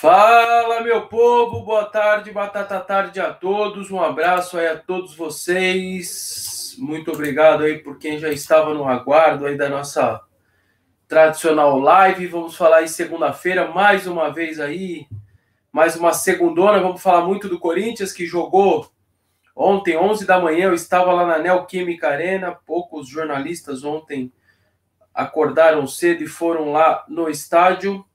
Fala, meu povo, boa tarde, batata tarde a todos. Um abraço aí a todos vocês. Muito obrigado aí por quem já estava no aguardo aí da nossa tradicional live. Vamos falar aí segunda-feira, mais uma vez aí, mais uma segundona. Vamos falar muito do Corinthians que jogou ontem, 11 da manhã. Eu estava lá na Neoquímica Arena. Poucos jornalistas ontem acordaram cedo e foram lá no estádio.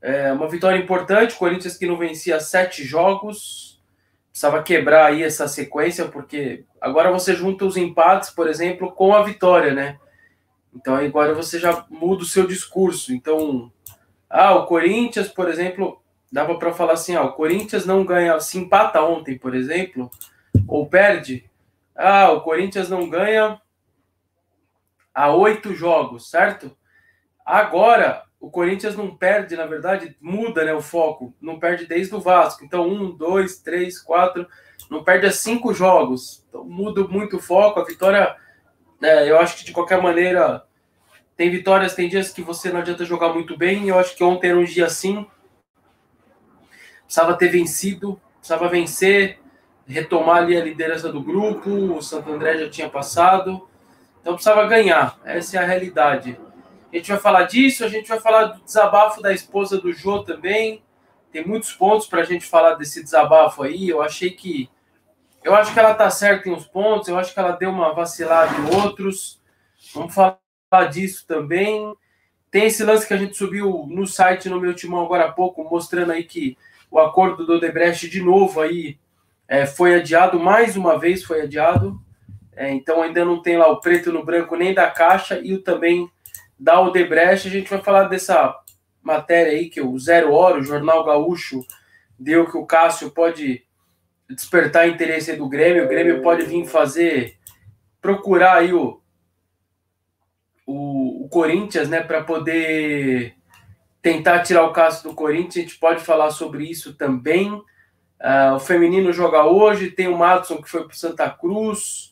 É uma vitória importante, Corinthians que não vencia sete jogos, precisava quebrar aí essa sequência, porque agora você junta os empates, por exemplo, com a vitória, né? Então agora você já muda o seu discurso. Então, ah, o Corinthians, por exemplo, dava para falar assim, ah, o Corinthians não ganha, se empata ontem, por exemplo, ou perde, ah, o Corinthians não ganha há oito jogos, certo? Agora o Corinthians não perde, na verdade, muda né, o foco, não perde desde o Vasco. Então, um, dois, três, quatro, não perde a cinco jogos. Então, muda muito o foco. A vitória, é, eu acho que de qualquer maneira, tem vitórias, tem dias que você não adianta jogar muito bem. Eu acho que ontem era um dia assim. Precisava ter vencido, precisava vencer, retomar ali a liderança do grupo. O Santo André já tinha passado. Então precisava ganhar. Essa é a realidade. A gente vai falar disso, a gente vai falar do desabafo da esposa do Jô também. Tem muitos pontos para a gente falar desse desabafo aí. Eu achei que. Eu acho que ela tá certa em uns pontos, eu acho que ela deu uma vacilada em outros. Vamos falar disso também. Tem esse lance que a gente subiu no site, no meu timão agora há pouco, mostrando aí que o acordo do Odebrecht de novo aí é, foi adiado, mais uma vez foi adiado. É, então ainda não tem lá o preto no branco nem da Caixa e o também da Odebrecht. A gente vai falar dessa matéria aí que o Zero Hora, o Jornal Gaúcho, deu que o Cássio pode despertar interesse do Grêmio. O Grêmio pode vir fazer, procurar aí o, o, o Corinthians, né, para poder tentar tirar o Cássio do Corinthians. A gente pode falar sobre isso também. Uh, o feminino joga hoje, tem o Matson que foi para Santa Cruz.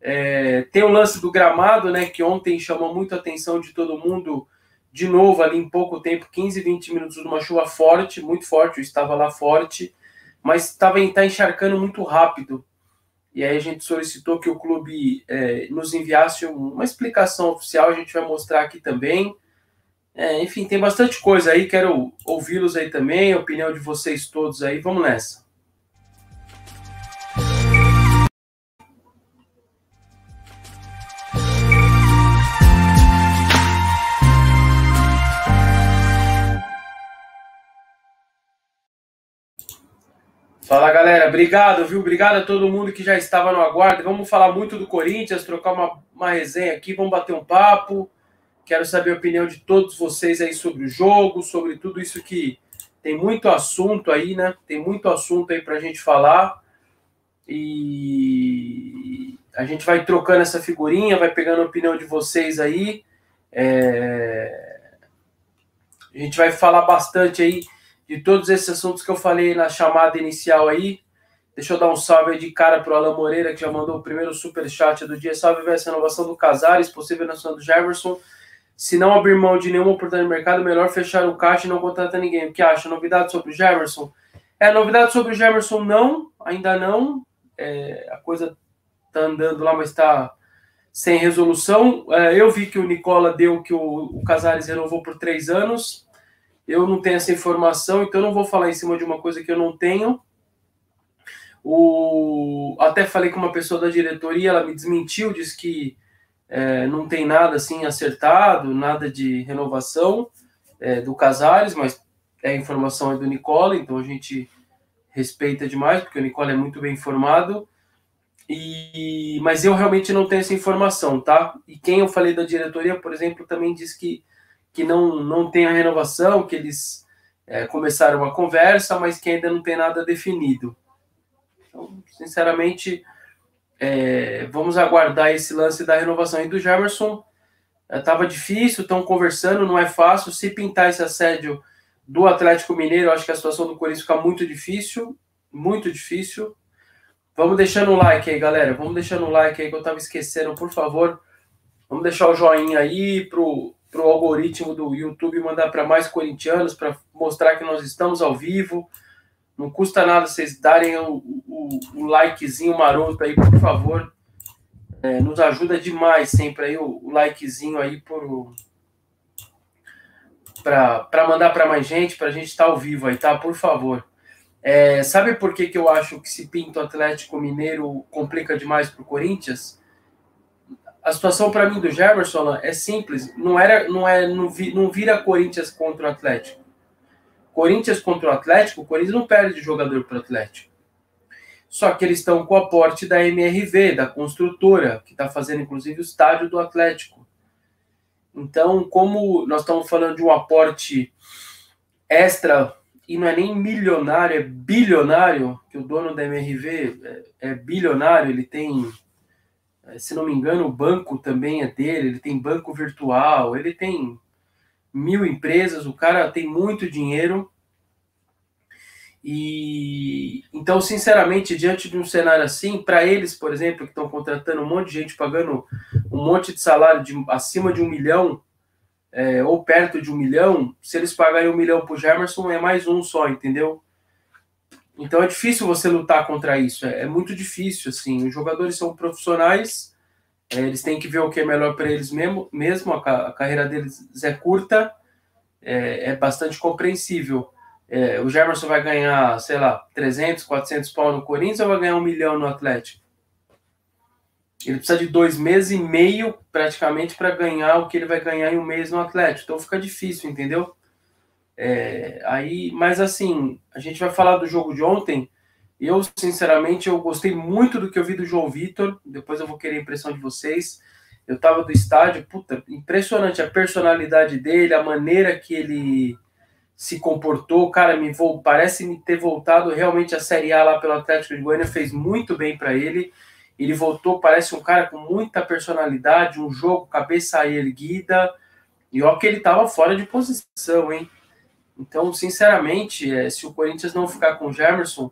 É, tem o lance do gramado, né? Que ontem chamou muito a atenção de todo mundo. De novo, ali em pouco tempo, 15, 20 minutos de uma chuva forte, muito forte, eu estava lá forte, mas estava tá encharcando muito rápido. E aí a gente solicitou que o clube é, nos enviasse uma explicação oficial, a gente vai mostrar aqui também. É, enfim, tem bastante coisa aí, quero ouvi-los aí também, a opinião de vocês todos aí, vamos nessa. Fala galera, obrigado, viu? Obrigado a todo mundo que já estava no aguardo. Vamos falar muito do Corinthians, trocar uma, uma resenha aqui, vamos bater um papo. Quero saber a opinião de todos vocês aí sobre o jogo, sobre tudo isso que tem muito assunto aí, né? Tem muito assunto aí para a gente falar. E a gente vai trocando essa figurinha, vai pegando a opinião de vocês aí. É... A gente vai falar bastante aí de todos esses assuntos que eu falei na chamada inicial aí. Deixa eu dar um salve aí de cara para o Alan Moreira, que já mandou o primeiro super chat do dia. Salve essa renovação do Casares, possível nação do Jefferson. Se não abrir mão de nenhuma oportunidade de mercado, melhor fechar o caixa e não contratar ninguém. O que acha? Novidade sobre o Jefferson? É, novidade sobre o Jefferson não, ainda não. É, a coisa tá andando lá, mas está sem resolução. É, eu vi que o Nicola deu que o, o Casares renovou por três anos eu não tenho essa informação, então eu não vou falar em cima de uma coisa que eu não tenho. O... Até falei com uma pessoa da diretoria, ela me desmentiu, disse que é, não tem nada assim acertado, nada de renovação é, do Casares, mas é a informação é do Nicola, então a gente respeita demais, porque o Nicola é muito bem informado. E, mas eu realmente não tenho essa informação, tá? E quem eu falei da diretoria, por exemplo, também disse que que não, não tem a renovação, que eles é, começaram uma conversa, mas que ainda não tem nada definido. Então, sinceramente, é, vamos aguardar esse lance da renovação. E do Jamerson, estava é, difícil, estão conversando, não é fácil. Se pintar esse assédio do Atlético Mineiro, acho que a situação do Corinthians fica muito difícil, muito difícil. Vamos deixando um like aí, galera. Vamos deixando um like aí que eu estava esquecendo, por favor. Vamos deixar o joinha aí pro para o algoritmo do YouTube mandar para mais corintianos, para mostrar que nós estamos ao vivo. Não custa nada vocês darem o, o, o likezinho maroto aí, por favor. É, nos ajuda demais sempre aí o, o likezinho aí para mandar para mais gente, para a gente estar tá ao vivo aí, tá? Por favor. É, sabe por que, que eu acho que se pinta o Atlético Mineiro complica demais para o Corinthians? A situação para mim do Jefferson é simples, não era, não é, não, vi, não vira Corinthians contra o Atlético. Corinthians contra o Atlético, o Corinthians não perde jogador para o Atlético. Só que eles estão com o aporte da MRV, da construtora, que está fazendo inclusive o estádio do Atlético. Então, como nós estamos falando de um aporte extra, e não é nem milionário, é bilionário, que o dono da MRV é, é bilionário, ele tem, se não me engano, o banco também é dele, ele tem banco virtual, ele tem mil empresas, o cara tem muito dinheiro e então, sinceramente, diante de um cenário assim, para eles, por exemplo, que estão contratando um monte de gente pagando um monte de salário de acima de um milhão é, ou perto de um milhão, se eles pagarem um milhão para o Gemerson, é mais um só, entendeu? Então é difícil você lutar contra isso, é, é muito difícil, assim. Os jogadores são profissionais, é, eles têm que ver o que é melhor para eles mesmo, mesmo a, a, carreira deles é curta, é, é bastante compreensível é, o Germerson vai ganhar, sei lá, 300, 400 pau no Corinthians ou vai ganhar um milhão no Atlético? Ele precisa de dois meses e meio, praticamente, para ganhar o que ele vai ganhar em um mês no Atlético. Então fica difícil, entendeu? É, aí, mas assim, a gente vai falar do jogo de ontem. Eu, sinceramente, eu gostei muito do que eu vi do João Vitor. Depois eu vou querer a impressão de vocês. Eu tava do estádio, puta, impressionante a personalidade dele, a maneira que ele se comportou, cara, me parece me ter voltado realmente à Série A lá pelo Atlético de Goiânia, fez muito bem para ele. Ele voltou, parece um cara com muita personalidade, um jogo, cabeça erguida. E ó que ele estava fora de posição, hein? Então, sinceramente, é, se o Corinthians não ficar com o Gemerson,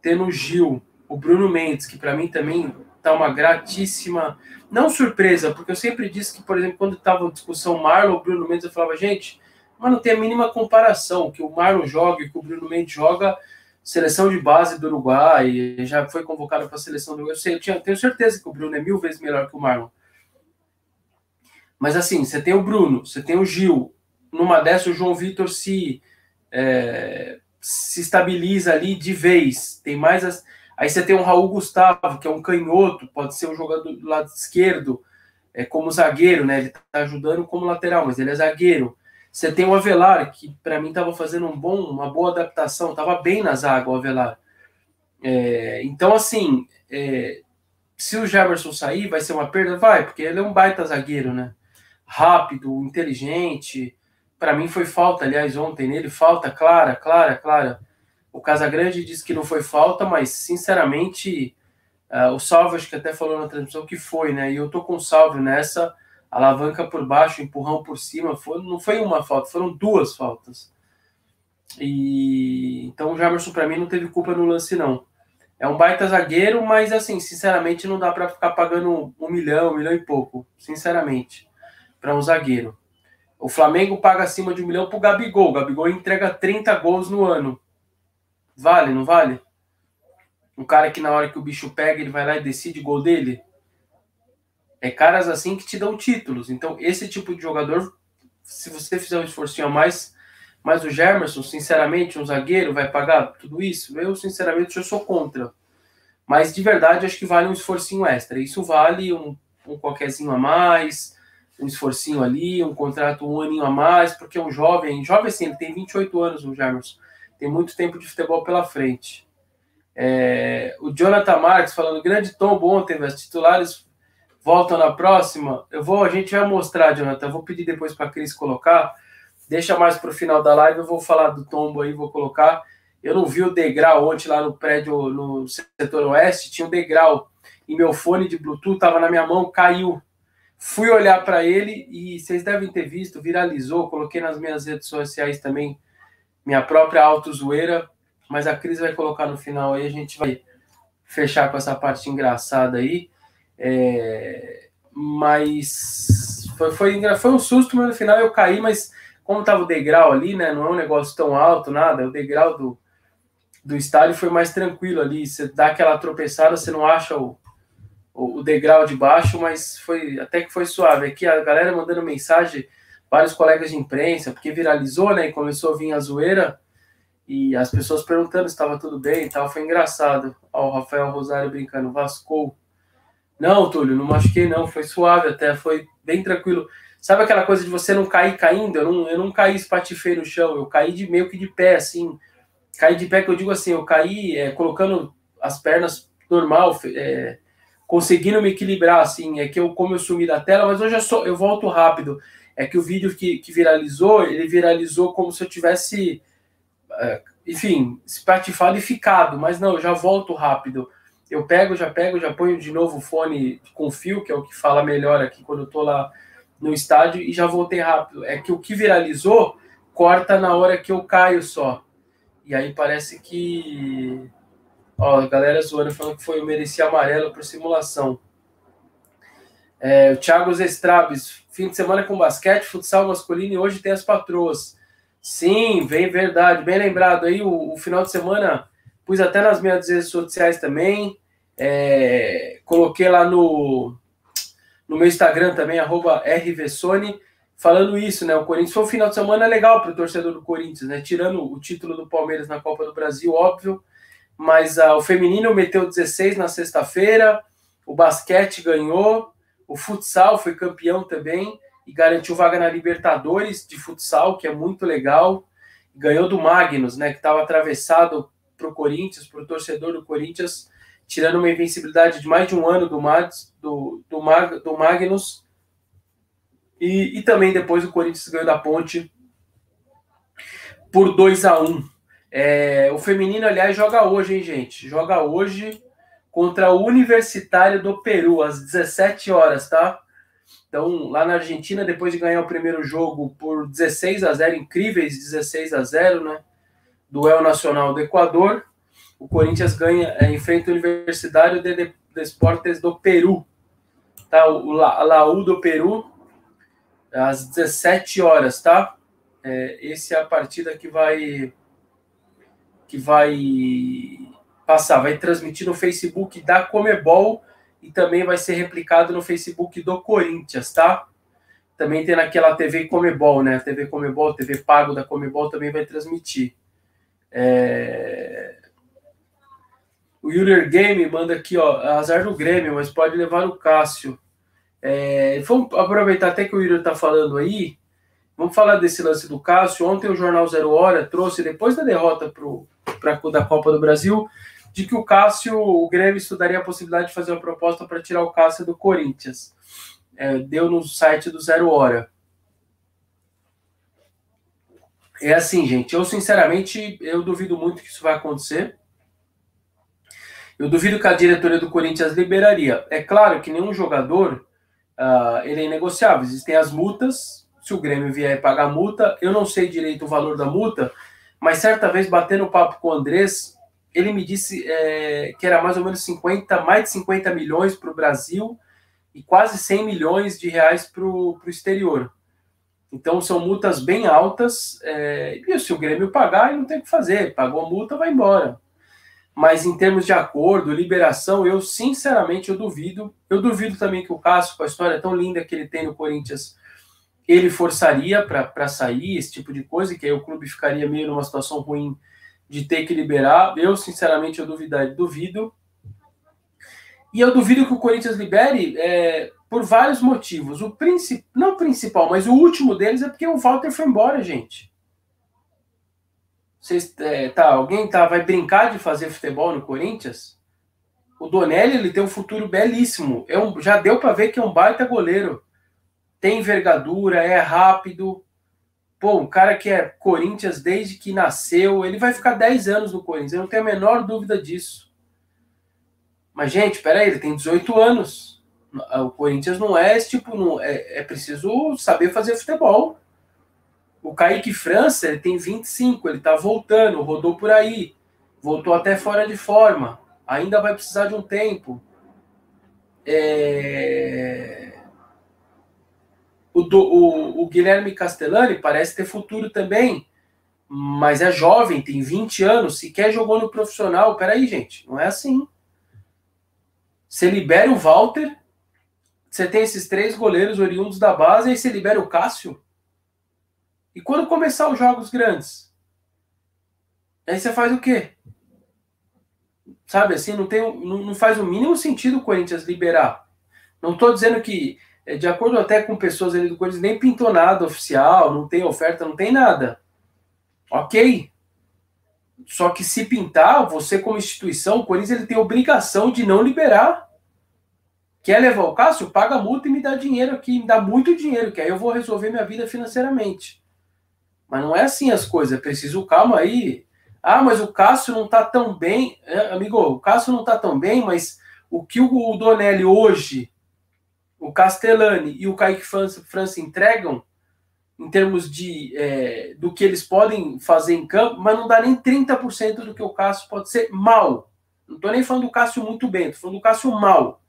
tendo o Gil, o Bruno Mendes, que para mim também tá uma gratíssima, não surpresa, porque eu sempre disse que, por exemplo, quando estava discussão Marlon, Bruno Mendes, eu falava, gente, mas não tem a mínima comparação. Que o Marlon joga e que o Bruno Mendes joga, seleção de base do Uruguai, já foi convocado para a seleção do Uruguai. Eu, sei, eu tinha, tenho certeza que o Bruno é mil vezes melhor que o Marlon. Mas assim, você tem o Bruno, você tem o Gil. Numa dessa, o João Vitor se, é, se estabiliza ali de vez. Tem mais as. Aí você tem o Raul Gustavo, que é um canhoto, pode ser um jogador do lado esquerdo, é, como zagueiro, né? Ele está ajudando como lateral, mas ele é zagueiro. Você tem o Avelar, que para mim estava fazendo um bom, uma boa adaptação, estava bem na zaga o Avelar. É, então, assim, é, se o Jefferson sair, vai ser uma perda? Vai, porque ele é um baita zagueiro, né? Rápido, inteligente. Para mim foi falta, aliás, ontem nele, falta clara, clara, clara. O Casagrande disse que não foi falta, mas sinceramente, uh, o Salve acho que até falou na transmissão que foi, né? E eu tô com o Salve nessa alavanca por baixo, empurrão por cima, foi, não foi uma falta, foram duas faltas. E então o Jamerson para mim não teve culpa no lance não. É um baita zagueiro, mas assim, sinceramente não dá para ficar pagando um milhão, um milhão e pouco, sinceramente, para um zagueiro. O Flamengo paga acima de um milhão pro Gabigol. O Gabigol entrega 30 gols no ano. Vale, não vale? Um cara que na hora que o bicho pega, ele vai lá e decide o gol dele. É caras assim que te dão títulos. Então, esse tipo de jogador, se você fizer um esforço a mais, mas o Germerson, sinceramente, um zagueiro vai pagar tudo isso? Eu, sinceramente, eu sou contra. Mas de verdade, acho que vale um esforcinho extra. Isso vale um, um qualquerzinho a mais, um esforcinho ali, um contrato um aninho a mais, porque é um jovem, jovem assim, ele tem 28 anos, o Germerson. Tem muito tempo de futebol pela frente. É, o Jonathan Marques falando, grande tombo ontem, os titulares voltam na próxima. Eu vou, a gente vai mostrar, Jonathan. Eu vou pedir depois para a Cris colocar. Deixa mais para o final da live. Eu vou falar do tombo aí, vou colocar. Eu não vi o degrau ontem lá no prédio, no setor oeste. Tinha um degrau e meu fone de Bluetooth estava na minha mão, caiu. Fui olhar para ele e vocês devem ter visto, viralizou. Coloquei nas minhas redes sociais também minha própria auto-zoeira. Mas a Cris vai colocar no final aí. A gente vai fechar com essa parte engraçada aí. É, mas Foi, foi, foi um susto, mas no final eu caí, mas como tava o degrau ali, né? Não é um negócio tão alto, nada. O degrau do, do estádio foi mais tranquilo ali. Você dá aquela tropeçada, você não acha o, o, degrau de baixo, mas foi até que foi suave. Aqui a galera mandando mensagem, vários colegas de imprensa, porque viralizou, né? E começou a vir a zoeira. E as pessoas perguntando se estava tudo bem e tal. Foi engraçado. Ó, o Rafael Rosário brincando, Vascou. Não, Túlio, não machuquei, não. Foi suave até, foi bem tranquilo. Sabe aquela coisa de você não cair caindo? Eu não, eu não caí espatifei no chão, eu caí de meio que de pé, assim. Caí de pé, que eu digo assim, eu caí é, colocando as pernas normal, é, conseguindo me equilibrar, assim. É que eu, como eu sumi da tela, mas hoje eu, eu volto rápido. É que o vídeo que, que viralizou, ele viralizou como se eu tivesse, é, enfim, espatifado e ficado, mas não, eu já volto rápido eu pego, já pego, já ponho de novo o fone com fio, que é o que fala melhor aqui quando eu tô lá no estádio, e já voltei rápido. É que o que viralizou corta na hora que eu caio só. E aí parece que. Ó, a galera zoando falando que foi eu mereci amarelo por simulação. É, o Thiago Zestrabes, fim de semana com basquete, futsal masculino e hoje tem as patroas. Sim, vem verdade, bem lembrado aí. O, o final de semana pus até nas minhas redes sociais também. É, coloquei lá no, no meu Instagram também, RVSone, falando isso, né? O Corinthians foi um final de semana legal para o torcedor do Corinthians, né? Tirando o título do Palmeiras na Copa do Brasil, óbvio, mas uh, o feminino meteu 16 na sexta-feira, o basquete ganhou, o futsal foi campeão também e garantiu vaga na Libertadores de futsal, que é muito legal. Ganhou do Magnus, né? Que estava atravessado para o Corinthians, para o torcedor do Corinthians tirando uma invencibilidade de mais de um ano do, do, do, Mag, do Magnus. E, e também depois o Corinthians ganhou da Ponte por 2 a 1 é, O feminino, aliás, joga hoje, hein, gente? Joga hoje contra o Universitário do Peru, às 17 horas, tá? Então, lá na Argentina, depois de ganhar o primeiro jogo por 16 a 0, incríveis 16 a 0, né? Duel Nacional do Equador o Corinthians ganha, é, enfrenta o Universitário de Desportes do Peru. Tá? O La, Laú do Peru, às 17 horas, tá? É, esse é a partida que vai que vai passar, vai transmitir no Facebook da Comebol e também vai ser replicado no Facebook do Corinthians, tá? Também tem naquela TV Comebol, né? TV Comebol, TV Pago da Comebol também vai transmitir. É... O Yuler Game manda aqui, ó, azar do Grêmio, mas pode levar o Cássio. É, vamos aproveitar até que o Yuri está falando aí. Vamos falar desse lance do Cássio. Ontem o Jornal Zero Hora trouxe, depois da derrota para da Copa do Brasil, de que o Cássio, o Grêmio estudaria a possibilidade de fazer uma proposta para tirar o Cássio do Corinthians. É, deu no site do Zero Hora. É assim, gente. Eu, sinceramente, eu duvido muito que isso vai acontecer. Eu duvido que a diretoria do Corinthians liberaria. É claro que nenhum jogador uh, ele é inegociável. Existem as multas. Se o Grêmio vier pagar multa, eu não sei direito o valor da multa, mas certa vez batendo papo com o Andrés, ele me disse é, que era mais ou menos 50, mais de 50 milhões para o Brasil e quase 100 milhões de reais para o exterior. Então são multas bem altas. É, e se o Grêmio pagar, não tem o que fazer. Pagou a multa, vai embora. Mas em termos de acordo, liberação, eu sinceramente eu duvido. Eu duvido também que o Cássio, com a história tão linda que ele tem no Corinthians, ele forçaria para sair, esse tipo de coisa, que aí o clube ficaria meio numa situação ruim de ter que liberar. Eu, sinceramente, eu duvidar, duvido. E eu duvido que o Corinthians libere é, por vários motivos. O principal, não o principal, mas o último deles é porque o Walter foi embora, gente. Vocês, é, tá, alguém tá, vai brincar de fazer futebol no Corinthians? O Donelli ele tem um futuro belíssimo. É um, já deu para ver que é um baita goleiro. Tem envergadura, é rápido. Pô, um cara que é Corinthians desde que nasceu, ele vai ficar 10 anos no Corinthians, eu não tenho a menor dúvida disso. Mas, gente, peraí, ele tem 18 anos. O Corinthians não é esse tipo, não, é, é preciso saber fazer futebol. O Kaique França ele tem 25, ele está voltando, rodou por aí, voltou até fora de forma, ainda vai precisar de um tempo. É... O do, o, o Guilherme Castellani parece ter futuro também, mas é jovem, tem 20 anos, sequer jogou no profissional. Peraí, gente, não é assim. Você libera o Walter, você tem esses três goleiros oriundos da base, aí você libera o Cássio. E quando começar os jogos grandes? Aí você faz o quê? Sabe assim, não, tem, não, não faz o mínimo sentido o Corinthians liberar. Não estou dizendo que, de acordo até com pessoas ali do Corinthians, nem pintou nada oficial, não tem oferta, não tem nada. Ok. Só que se pintar, você como instituição, o Corinthians ele tem obrigação de não liberar. Quer levar o Cássio? Paga a multa e me dá dinheiro aqui, me dá muito dinheiro, que aí eu vou resolver minha vida financeiramente. Mas não é assim as coisas, é preciso calma aí. Ah, mas o Cássio não tá tão bem. É, amigo, o Cássio não tá tão bem, mas o que o Donelli hoje, o Castellani e o Kaique França entregam, em termos de é, do que eles podem fazer em campo, mas não dá nem 30% do que o Cássio pode ser mal. Não estou nem falando do Cássio muito bem, estou falando do Cássio mal.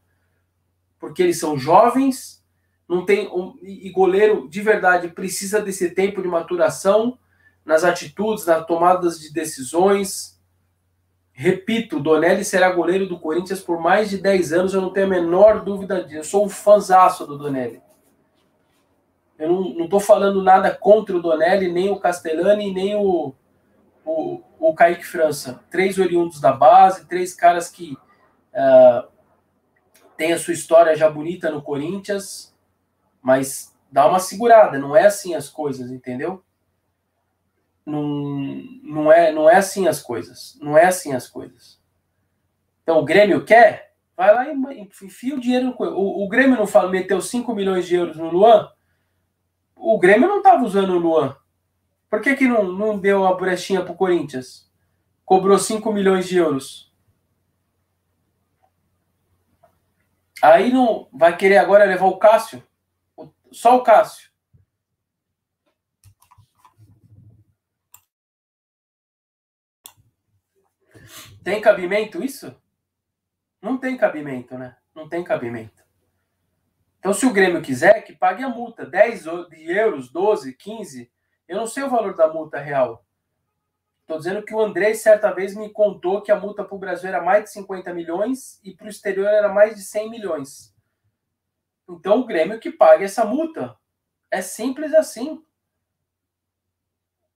Porque eles são jovens, não tem um, e goleiro de verdade precisa desse tempo de maturação nas atitudes, nas tomadas de decisões. Repito, Donelli será goleiro do Corinthians por mais de 10 anos, eu não tenho a menor dúvida disso. Eu sou um fanzaço do Donelli. Eu não estou falando nada contra o Donelli, nem o Castellani, nem o, o, o Kaique França. Três oriundos da base, três caras que uh, têm a sua história já bonita no Corinthians, mas dá uma segurada, não é assim as coisas, entendeu? Não, não, é, não é assim as coisas. Não é assim as coisas. Então o Grêmio quer? Vai lá e enfia o dinheiro no. O, o Grêmio não fala, meteu 5 milhões de euros no Luan? o Grêmio não estava usando o Luan. Por que, que não, não deu a brechinha para o Corinthians? Cobrou 5 milhões de euros. Aí não vai querer agora levar o Cássio? Só o Cássio. Tem cabimento isso? Não tem cabimento, né? Não tem cabimento. Então, se o Grêmio quiser, que pague a multa, 10 euros, 12, 15. Eu não sei o valor da multa real. Estou dizendo que o André, certa vez, me contou que a multa para o Brasil era mais de 50 milhões e para o exterior era mais de 100 milhões. Então, o Grêmio que pague essa multa. É simples assim.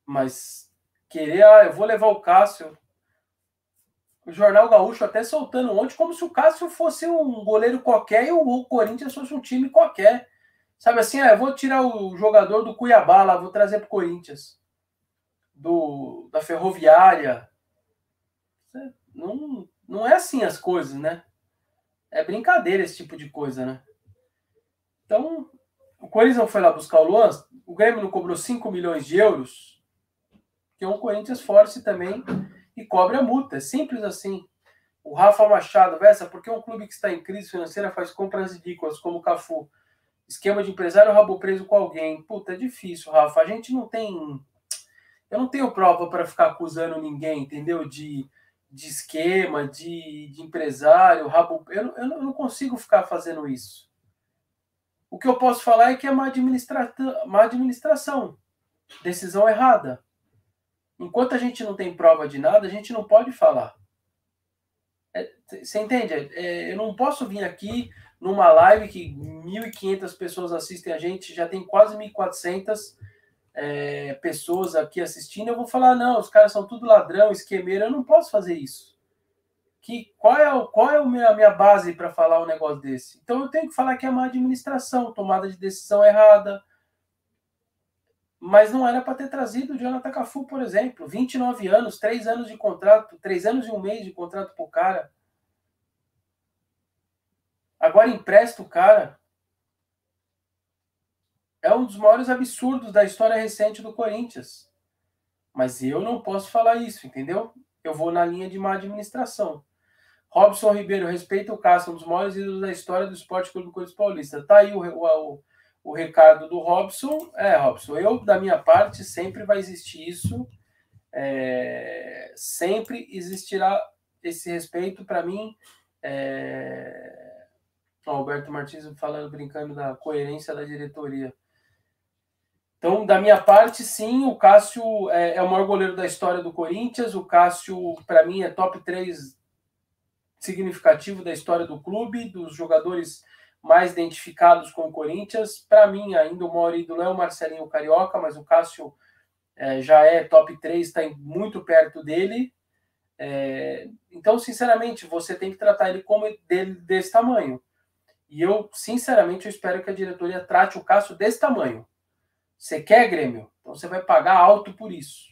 Mas querer, ah, eu vou levar o Cássio o Jornal Gaúcho até soltando ontem como se o Cássio fosse um goleiro qualquer e o Corinthians fosse um time qualquer. Sabe assim, ah, eu vou tirar o jogador do Cuiabá lá, vou trazer para o Corinthians. Do, da Ferroviária. Não, não é assim as coisas, né? É brincadeira esse tipo de coisa, né? Então, o Corinthians não foi lá buscar o Luan, o Grêmio não cobrou 5 milhões de euros, que o Corinthians force também e cobre a multa. É simples assim. O Rafa Machado, Vessa, porque um clube que está em crise financeira faz compras ridículas, como o Cafu? Esquema de empresário rabo preso com alguém. Puta, é difícil, Rafa. A gente não tem. Eu não tenho prova para ficar acusando ninguém, entendeu? De, de esquema, de, de empresário, rabo. Eu, eu não consigo ficar fazendo isso. O que eu posso falar é que é uma, administra... uma administração. Decisão errada. Enquanto a gente não tem prova de nada, a gente não pode falar. É, você entende? É, eu não posso vir aqui numa live que 1.500 pessoas assistem a gente, já tem quase 1.400 é, pessoas aqui assistindo. Eu vou falar, não, os caras são tudo ladrão, esquemeiro. Eu não posso fazer isso. Que, qual é, o, qual é a minha, a minha base para falar um negócio desse? Então eu tenho que falar que é uma administração, tomada de decisão errada, mas não era para ter trazido o Jonathan Cafu, por exemplo. 29 anos, 3 anos de contrato, 3 anos e um mês de contrato pro cara. Agora empresta o cara. É um dos maiores absurdos da história recente do Corinthians. Mas eu não posso falar isso, entendeu? Eu vou na linha de má administração. Robson Ribeiro, respeita o Cássio, um dos maiores ídolos da história do Esporte Clube do Corinthians Paulista. Tá aí o, o, o recado do Robson. É, Robson, eu, da minha parte, sempre vai existir isso. É, sempre existirá esse respeito para mim. É, o Alberto Martins falando, brincando da coerência da diretoria. Então, da minha parte, sim, o Cássio é, é o maior goleiro da história do Corinthians. O Cássio, para mim, é top 3 significativo da história do clube, dos jogadores mais identificados com o Corinthians. Para mim, ainda o maior ídolo é o Marcelinho Carioca, mas o Cássio é, já é top 3, está muito perto dele. É, então, sinceramente, você tem que tratar ele como dele desse tamanho. E eu, sinceramente, eu espero que a diretoria trate o Cássio desse tamanho. Você quer, Grêmio? Então você vai pagar alto por isso.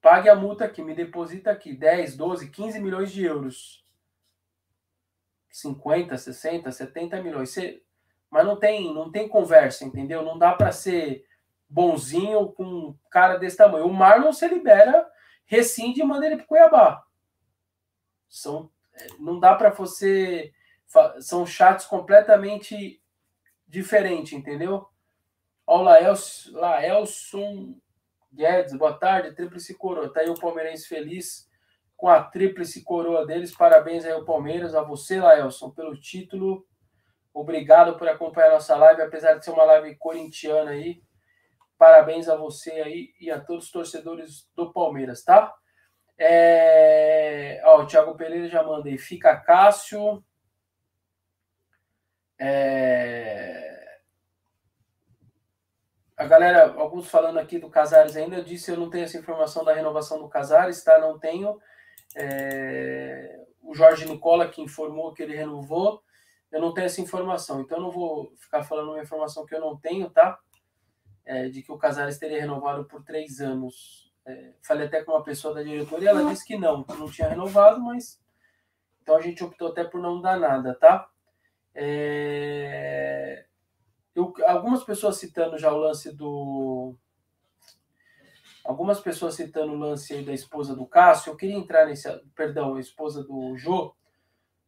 Pague a multa aqui, me deposita aqui 10, 12, 15 milhões de euros. 50, 60, 70 milhões. Você... Mas não tem, não tem conversa, entendeu? Não dá para ser bonzinho com um cara desse tamanho. O Marlon se libera, rescinde e manda ele para Cuiabá. São, não dá para você. São chats completamente diferentes, entendeu? Ó, Laelson, Guedes, boa tarde, tríplice coroa. Tá aí o Palmeirense feliz com a tríplice coroa deles. Parabéns aí ao Palmeiras, a você, Laelson, pelo título. Obrigado por acompanhar nossa live, apesar de ser uma live corintiana aí. Parabéns a você aí e a todos os torcedores do Palmeiras, tá? É... Ó, o Thiago Pereira já mandei. Fica Cássio. É a galera, alguns falando aqui do Casares ainda, eu disse eu não tenho essa informação da renovação do Casares, tá? Não tenho. É... O Jorge Nicola que informou que ele renovou, eu não tenho essa informação, então eu não vou ficar falando uma informação que eu não tenho, tá? É, de que o Casares teria renovado por três anos. É, falei até com uma pessoa da diretoria, ela disse que não, que não tinha renovado, mas então a gente optou até por não dar nada, tá? É... Eu, algumas pessoas citando já o lance do. Algumas pessoas citando o lance aí da esposa do Cássio. Eu queria entrar nesse. Perdão, a esposa do Jô,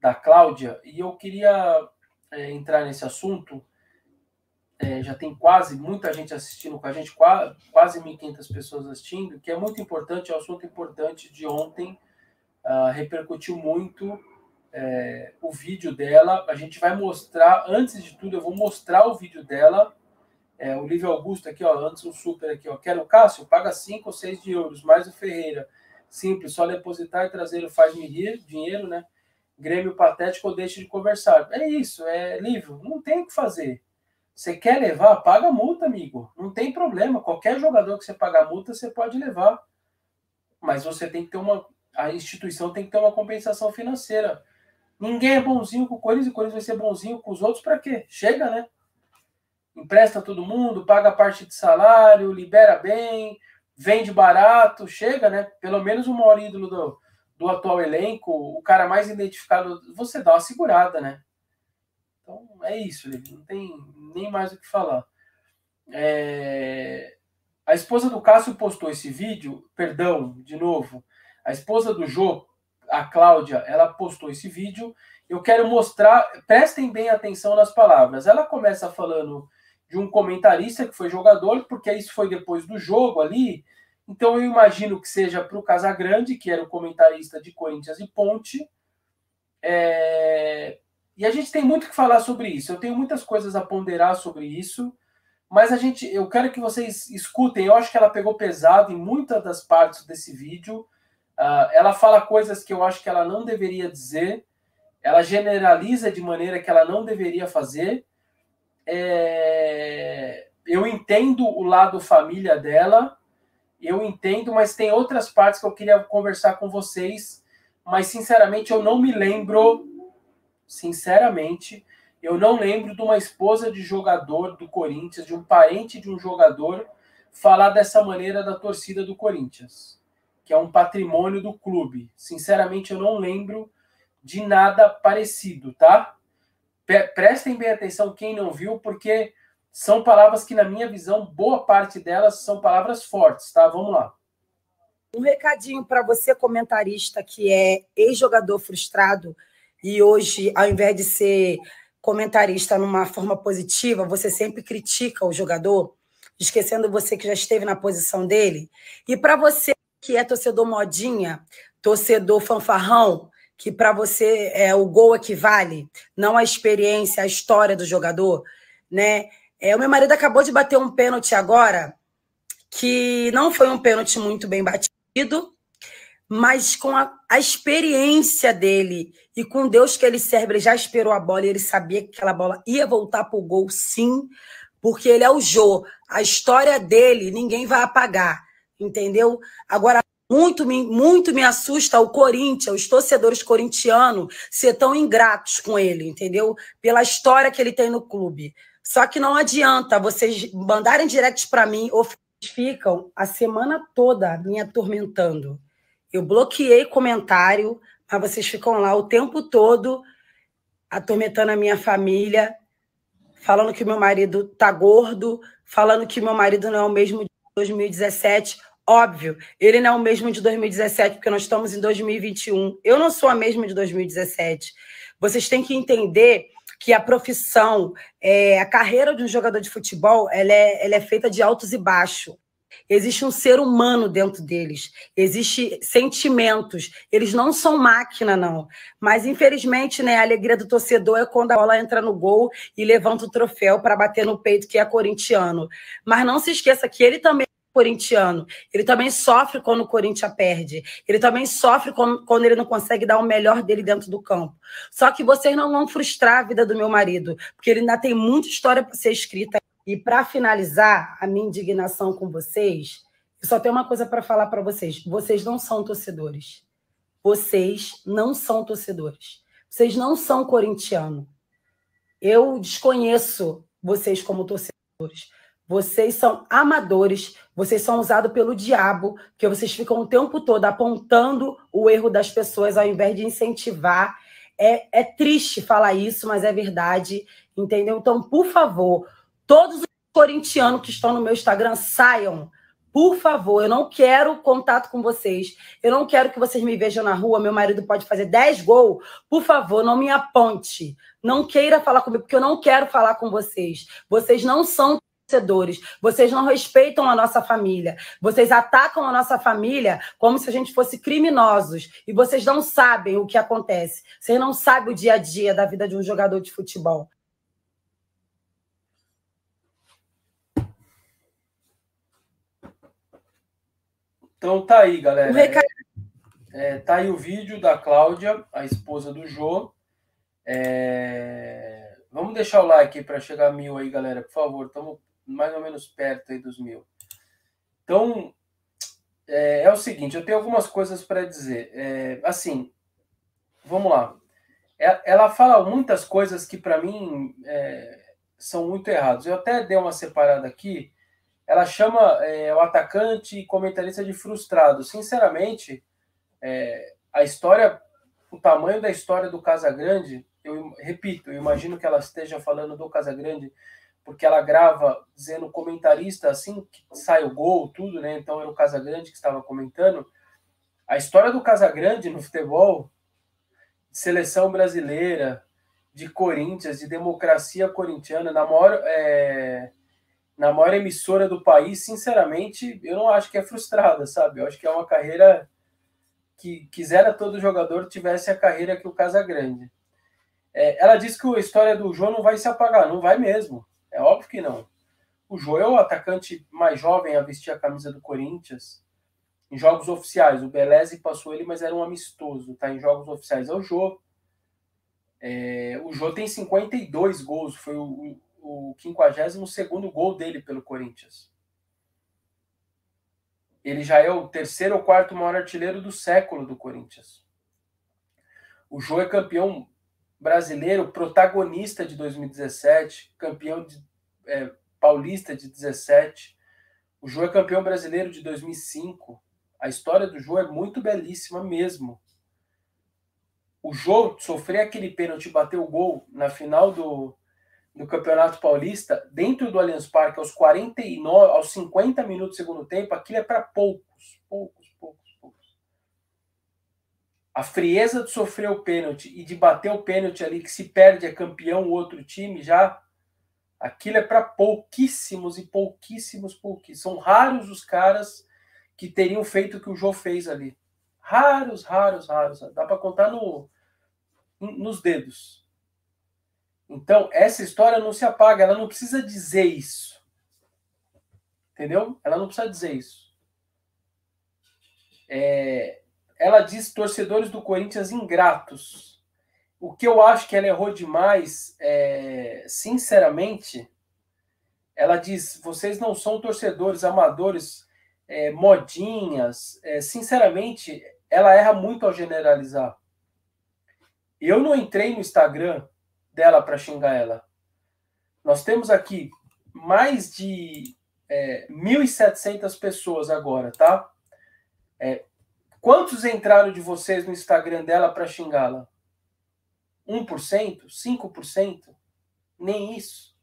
da Cláudia, e eu queria é, entrar nesse assunto. É, já tem quase muita gente assistindo com a gente, quase, quase 1.500 pessoas assistindo, que é muito importante, é um assunto importante de ontem, uh, repercutiu muito é, o vídeo dela. A gente vai mostrar, antes de tudo, eu vou mostrar o vídeo dela. É, o Lívio Augusto aqui, ó, antes o super aqui, ó. Quero o Cássio, paga 5 ou 6 de euros, mais o Ferreira. Simples, só depositar e trazer o faz-me rir, dinheiro, né? Grêmio patético ou deixe de conversar. É isso, é Lívio, não tem o que fazer. Você quer levar, paga multa, amigo. Não tem problema. Qualquer jogador que você pagar multa, você pode levar. Mas você tem que ter uma. A instituição tem que ter uma compensação financeira. Ninguém é bonzinho com o Corinthians e o Corinthians vai ser bonzinho com os outros para quê? Chega, né? Empresta todo mundo, paga parte de salário, libera bem, vende barato, chega, né? Pelo menos o maior ídolo do, do atual elenco, o cara mais identificado, você dá uma segurada, né? Então é isso, não tem nem mais o que falar. É... A esposa do Cássio postou esse vídeo, perdão, de novo. A esposa do Jô a Cláudia, ela postou esse vídeo. Eu quero mostrar, prestem bem atenção nas palavras. Ela começa falando de um comentarista que foi jogador, porque isso foi depois do jogo ali. Então eu imagino que seja para o Casagrande, que era o comentarista de Corinthians e Ponte. É... E a gente tem muito que falar sobre isso. Eu tenho muitas coisas a ponderar sobre isso, mas a gente, eu quero que vocês escutem. Eu acho que ela pegou pesado em muitas das partes desse vídeo. Uh, ela fala coisas que eu acho que ela não deveria dizer, ela generaliza de maneira que ela não deveria fazer. É... Eu entendo o lado família dela, eu entendo, mas tem outras partes que eu queria conversar com vocês, mas sinceramente eu não me lembro, sinceramente, eu não lembro de uma esposa de jogador do Corinthians, de um parente de um jogador, falar dessa maneira da torcida do Corinthians que é um patrimônio do clube. Sinceramente, eu não lembro de nada parecido, tá? Prestem bem atenção quem não viu, porque são palavras que, na minha visão, boa parte delas são palavras fortes, tá? Vamos lá. Um recadinho para você, comentarista, que é ex-jogador frustrado e hoje, ao invés de ser comentarista numa forma positiva, você sempre critica o jogador, esquecendo você que já esteve na posição dele. E para você que é torcedor modinha, torcedor fanfarrão, que para você é o gol equivale, não a experiência, a história do jogador, né? É, o meu marido acabou de bater um pênalti agora, que não foi um pênalti muito bem batido, mas com a, a, experiência dele e com Deus que ele serve, ele já esperou a bola e ele sabia que aquela bola ia voltar para o gol, sim, porque ele é o Jô. A história dele ninguém vai apagar, entendeu? Agora, muito me, muito me assusta o Corinthians, os torcedores corintianos ser tão ingratos com ele, entendeu? Pela história que ele tem no clube. Só que não adianta vocês mandarem direct para mim ou ficam a semana toda me atormentando. Eu bloqueei comentário, mas vocês ficam lá o tempo todo atormentando a minha família, falando que meu marido tá gordo, falando que meu marido não é o mesmo de 2017. Óbvio, ele não é o mesmo de 2017, porque nós estamos em 2021. Eu não sou a mesma de 2017. Vocês têm que entender que a profissão, é, a carreira de um jogador de futebol, ela é, ela é feita de altos e baixos. Existe um ser humano dentro deles, existe sentimentos. Eles não são máquina, não. Mas, infelizmente, né, a alegria do torcedor é quando a bola entra no gol e levanta o troféu para bater no peito, que é corintiano. Mas não se esqueça que ele também corintiano. Ele também sofre quando o Corinthians perde. Ele também sofre quando, ele não consegue dar o melhor dele dentro do campo. Só que vocês não vão frustrar a vida do meu marido, porque ele ainda tem muita história para ser escrita. E para finalizar a minha indignação com vocês, eu só tenho uma coisa para falar para vocês: vocês não são torcedores. Vocês não são torcedores. Vocês não são corintiano. Eu desconheço vocês como torcedores. Vocês são amadores, vocês são usados pelo diabo, que vocês ficam o tempo todo apontando o erro das pessoas ao invés de incentivar. É, é triste falar isso, mas é verdade, entendeu? Então, por favor, todos os corintianos que estão no meu Instagram saiam. Por favor, eu não quero contato com vocês. Eu não quero que vocês me vejam na rua. Meu marido pode fazer 10 gols. Por favor, não me aponte. Não queira falar comigo, porque eu não quero falar com vocês. Vocês não são torcedores. Vocês não respeitam a nossa família. Vocês atacam a nossa família como se a gente fosse criminosos. E vocês não sabem o que acontece. Vocês não sabem o dia a dia da vida de um jogador de futebol. Então tá aí, galera. É, é, tá aí o vídeo da Cláudia, a esposa do Jô. É... Vamos deixar o like para chegar a mil aí, galera, por favor. Estamos mais ou menos perto aí dos mil. Então, é, é o seguinte, eu tenho algumas coisas para dizer. É, assim, vamos lá. É, ela fala muitas coisas que para mim é, são muito erradas. Eu até dei uma separada aqui. Ela chama é, o atacante e comentarista de frustrado. Sinceramente, é, a história, o tamanho da história do Casagrande, eu repito, eu imagino que ela esteja falando do Casagrande porque ela grava dizendo comentarista assim que sai o gol, tudo, né? Então era o Casagrande que estava comentando. A história do Casagrande no futebol, de seleção brasileira, de Corinthians, de democracia corintiana, na maior, é, na maior emissora do país, sinceramente, eu não acho que é frustrada, sabe? Eu acho que é uma carreira que quisera todo jogador tivesse a carreira que o Casagrande. É, ela diz que a história do João não vai se apagar, não vai mesmo. É óbvio que não. O Jô é o atacante mais jovem a vestir a camisa do Corinthians. Em jogos oficiais, o Beleze passou ele, mas era um amistoso, tá? Em jogos oficiais é o Jô. É, o Jô tem 52 gols, foi o, o 52 gol dele pelo Corinthians. Ele já é o terceiro ou quarto maior artilheiro do século do Corinthians. O Jô é campeão brasileiro protagonista de 2017, campeão de, é, paulista de 17. O Jô é campeão brasileiro de 2005. A história do Jô é muito belíssima mesmo. O Jô sofrer aquele pênalti, bater o gol na final do, do Campeonato Paulista, dentro do Allianz Parque, aos 49, aos 50 minutos do segundo tempo, aquilo é para poucos, poucos a frieza de sofrer o pênalti e de bater o pênalti ali, que se perde é campeão o outro time, já aquilo é para pouquíssimos e pouquíssimos, pouquíssimos. São raros os caras que teriam feito o que o Jô fez ali. Raros, raros, raros. Dá para contar no, nos dedos. Então, essa história não se apaga, ela não precisa dizer isso. Entendeu? Ela não precisa dizer isso. É, ela diz torcedores do Corinthians ingratos. O que eu acho que ela errou demais, é, sinceramente, ela diz: vocês não são torcedores amadores, é, modinhas. É, sinceramente, ela erra muito ao generalizar. Eu não entrei no Instagram dela para xingar ela. Nós temos aqui mais de é, 1.700 pessoas agora, tá? É, quantos entraram de vocês no Instagram dela para xingá-la? 1%? 5%? Nem isso.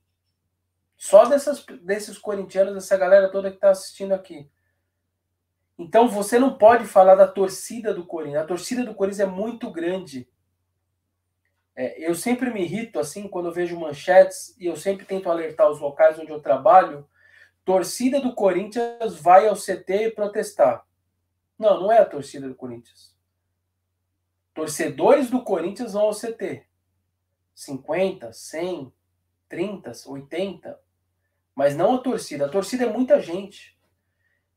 Só dessas, desses corintianos, dessa galera toda que está assistindo aqui. Então você não pode falar da torcida do Corinthians. A torcida do Corinthians é muito grande. É, eu sempre me irrito assim quando eu vejo manchetes e eu sempre tento alertar os locais onde eu trabalho. Torcida do Corinthians vai ao CT protestar. Não, não é a torcida do Corinthians. Torcedores do Corinthians vão ao CT. 50, 100, 30, 80. Mas não a torcida. A torcida é muita gente.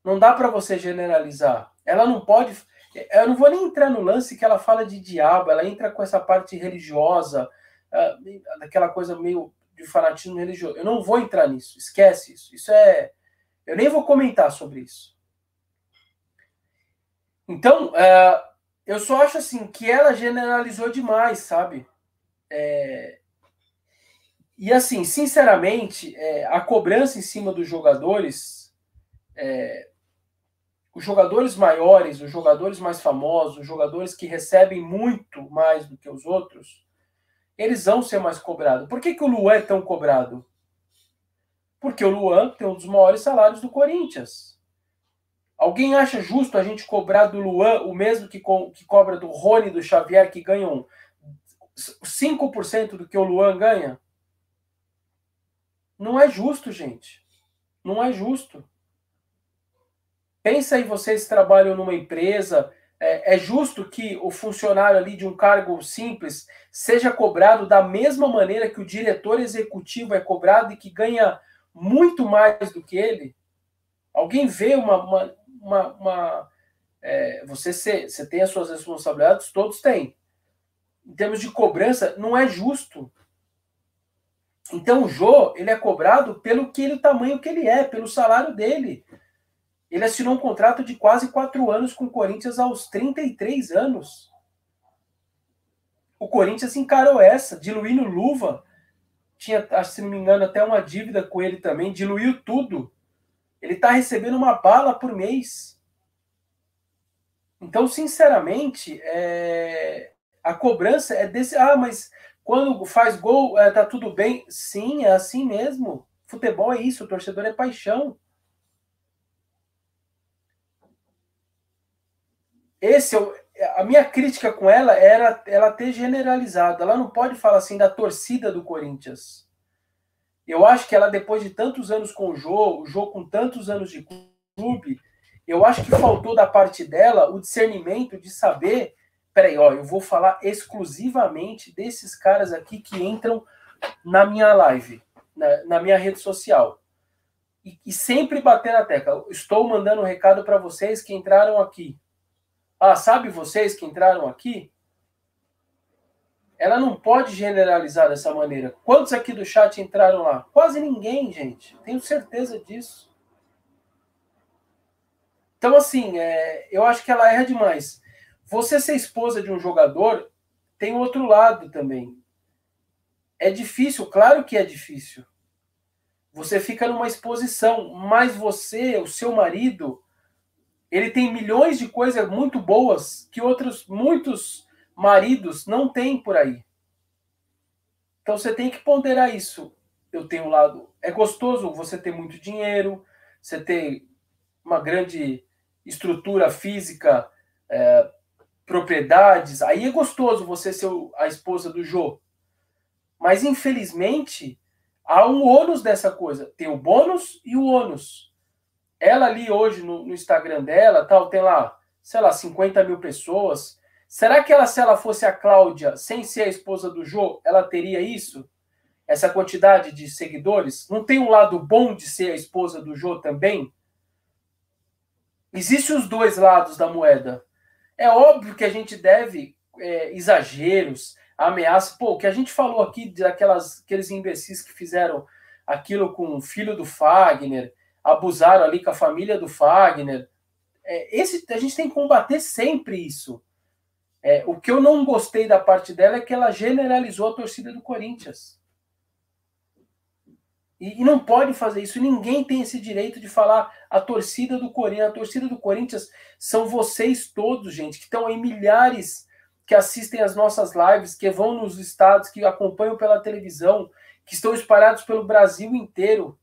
Não dá para você generalizar. Ela não pode eu não vou nem entrar no lance que ela fala de diabo, ela entra com essa parte religiosa, ah, daquela coisa meio de fanatismo religioso. Eu não vou entrar nisso, esquece isso. Isso é. Eu nem vou comentar sobre isso. Então, é, eu só acho assim que ela generalizou demais, sabe? É, e assim, sinceramente, é, a cobrança em cima dos jogadores é, os jogadores maiores, os jogadores mais famosos, os jogadores que recebem muito mais do que os outros, eles vão ser mais cobrados. Por que, que o Luan é tão cobrado? Porque o Luan tem um dos maiores salários do Corinthians. Alguém acha justo a gente cobrar do Luan o mesmo que, co que cobra do Rony do Xavier, que ganham 5% do que o Luan ganha? Não é justo, gente. Não é justo. Pensa aí vocês trabalham numa empresa, é, é, justo que o funcionário ali de um cargo simples seja cobrado da mesma maneira que o diretor executivo é cobrado e que ganha muito mais do que ele? Alguém vê uma. uma, uma, uma é, você, você tem as suas responsabilidades, todos têm. Em termos de cobrança, não é justo. Então o Jô, ele é cobrado pelo que ele, tamanho que ele é, pelo salário dele. Ele assinou um contrato de quase quatro anos com o Corinthians aos 33 anos. O Corinthians encarou essa, diluindo luva. Tinha, se não me engano, até uma dívida com ele também, diluiu tudo. Ele está recebendo uma bala por mês. Então, sinceramente, é... a cobrança é desse. Ah, mas quando faz gol, é, tá tudo bem. Sim, é assim mesmo. Futebol é isso, o torcedor é paixão. esse a minha crítica com ela era ela ter generalizado. Ela não pode falar assim da torcida do Corinthians. Eu acho que ela, depois de tantos anos com o Jô, o Jô com tantos anos de clube, eu acho que faltou da parte dela o discernimento de saber. Peraí, ó, eu vou falar exclusivamente desses caras aqui que entram na minha live, na, na minha rede social. E, e sempre bater na tecla. Estou mandando um recado para vocês que entraram aqui ah, sabe vocês que entraram aqui? Ela não pode generalizar dessa maneira. Quantos aqui do chat entraram lá? Quase ninguém, gente. Tenho certeza disso. Então, assim, é, eu acho que ela erra demais. Você ser esposa de um jogador tem outro lado também. É difícil, claro que é difícil. Você fica numa exposição, mas você, o seu marido, ele tem milhões de coisas muito boas que outros muitos maridos não têm por aí. Então você tem que ponderar isso. Eu tenho um lado. É gostoso você ter muito dinheiro, você ter uma grande estrutura física, é, propriedades. Aí é gostoso você ser a esposa do Jô. Mas infelizmente há um ônus dessa coisa. Tem o bônus e o ônus. Ela ali hoje no, no, Instagram dela, tal, tem lá, sei lá, 50 mil pessoas. Será que ela, se ela fosse a Cláudia, sem ser a esposa do Jô, ela teria isso? essa quantidade de seguidores? Não tem um lado bom de ser a esposa do Jô também? Existem os dois lados da moeda. É óbvio que a gente deve é, exageros, ameaças. Pô, o que a gente falou aqui daquelas aqueles imbecis que fizeram aquilo com o filho do Fagner, abusaram ali com a família do Fagner. É, esse, a gente tem que combater sempre isso. É, o que eu não gostei da parte dela é que ela generalizou a torcida do Corinthians. E, e, não pode fazer isso. Ninguém tem esse direito de falar a torcida do Corinthians. A torcida do Corinthians são vocês todos, gente, que estão aí milhares que assistem as nossas lives, que vão nos estados, que acompanham pela televisão, que estão espalhados pelo Brasil inteiro.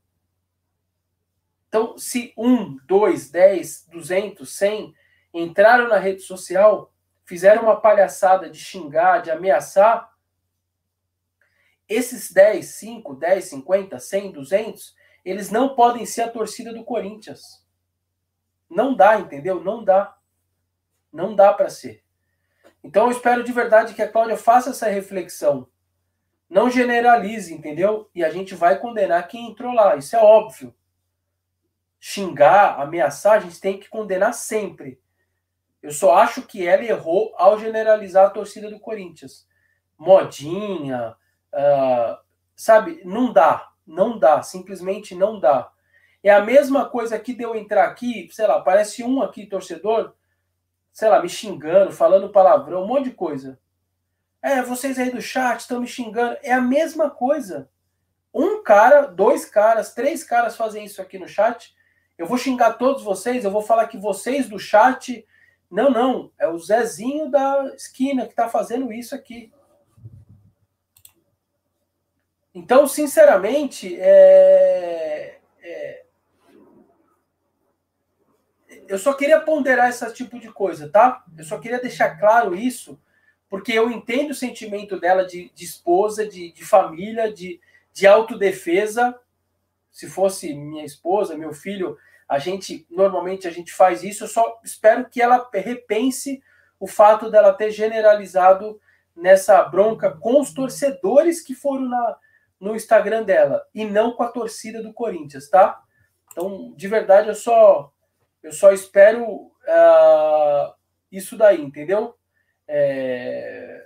Então, se um, dois, dez, duzentos, cem entraram na rede social, fizeram uma palhaçada de xingar, de ameaçar, esses 10, 5, 10, 50, 100, 200, eles não podem ser a torcida do Corinthians. Não dá, entendeu? Não dá. Não dá para ser. Então eu espero de verdade que a Cláudia faça essa reflexão. Não generalize, entendeu? E a gente vai condenar quem entrou lá. Isso é óbvio. Xingar, ameaçar, a gente tem que condenar sempre. Eu só acho que ela errou ao generalizar a torcida do Corinthians. Modinha, Uh, sabe, não dá, não dá, simplesmente não dá. É a mesma coisa que de eu entrar aqui, sei lá, parece um aqui, torcedor, sei lá, me xingando, falando palavrão, um monte de coisa. É, vocês aí do chat estão me xingando. É a mesma coisa. Um cara, dois caras, três caras fazem isso aqui no chat. Eu vou xingar todos vocês, eu vou falar que vocês do chat. Não, não. É o Zezinho da esquina que tá fazendo isso aqui. Então, sinceramente, é, é, eu só queria ponderar esse tipo de coisa, tá? Eu só queria deixar claro isso, porque eu entendo o sentimento dela de, de esposa, de, de família, de, de autodefesa. Se fosse minha esposa, meu filho, a gente normalmente a gente faz isso. Eu só espero que ela repense o fato dela ter generalizado nessa bronca com os torcedores que foram na, no Instagram dela e não com a torcida do Corinthians, tá? Então, de verdade, eu só eu só espero uh, isso daí, entendeu? É...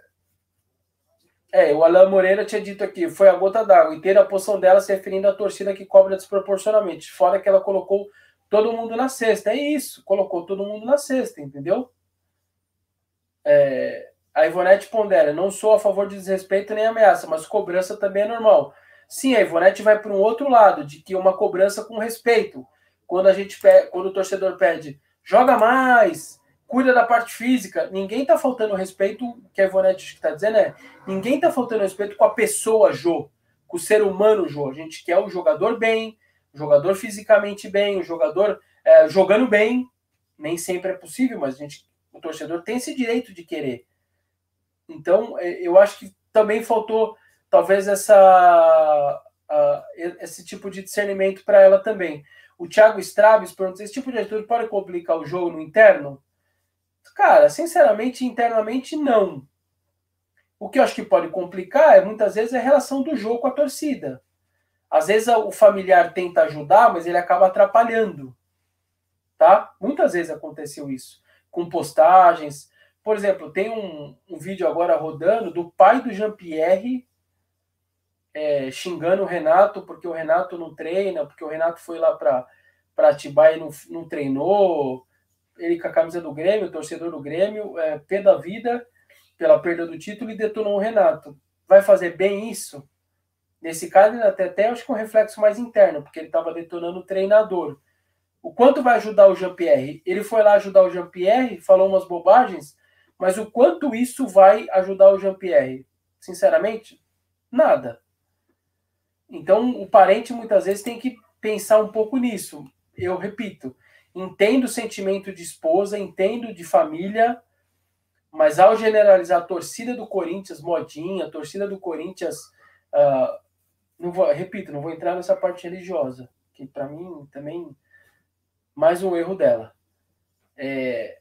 é, o Alain Moreira tinha dito aqui, foi a gota d'água, inteira a poção dela se referindo à torcida que cobra desproporcionalmente, fora que ela colocou todo mundo na cesta. É isso, colocou todo mundo na cesta, entendeu? É, a Ivonete pondera, não sou a favor de desrespeito nem ameaça, mas cobrança também é normal. Sim, a Ivonete vai para um outro lado, de que uma cobrança com respeito. Quando a gente quando o torcedor pede, joga mais, cuida da parte física, ninguém está faltando respeito, que a Ivonete está dizendo é, ninguém está faltando respeito com a pessoa Jô, com o ser humano Jô. A gente quer o jogador bem, o jogador fisicamente bem, o jogador é, jogando bem. Nem sempre é possível, mas a gente, o torcedor tem esse direito de querer. Então, é, eu acho que também faltou, talvez, essa, esse tipo de discernimento para ela também. O Thiago Straves pergunta: esse tipo de atitude pode complicar o jogo no interno? Cara, sinceramente, internamente, não. O que eu acho que pode complicar é muitas vezes a relação do jogo com a torcida. Às vezes o familiar tenta ajudar, mas ele acaba atrapalhando. Tá? Muitas vezes aconteceu isso. Com postagens, por exemplo, tem um, um vídeo agora rodando do pai do Jean-Pierre é, xingando o Renato porque o Renato não treina, porque o Renato foi lá para Atibaia e não, não treinou. Ele com a camisa do Grêmio, torcedor do Grêmio, é, pé da vida pela perda do título e detonou o Renato. Vai fazer bem isso? Nesse caso, até, até acho que um reflexo mais interno, porque ele estava detonando o treinador. O quanto vai ajudar o Jean-Pierre? Ele foi lá ajudar o Jean-Pierre, falou umas bobagens, mas o quanto isso vai ajudar o Jean-Pierre? Sinceramente, nada. Então, o parente muitas vezes tem que pensar um pouco nisso. Eu repito, entendo o sentimento de esposa, entendo de família, mas ao generalizar a torcida do Corinthians, modinha, a torcida do Corinthians, uh, não vou, repito, não vou entrar nessa parte religiosa, que para mim também mais um erro dela. É,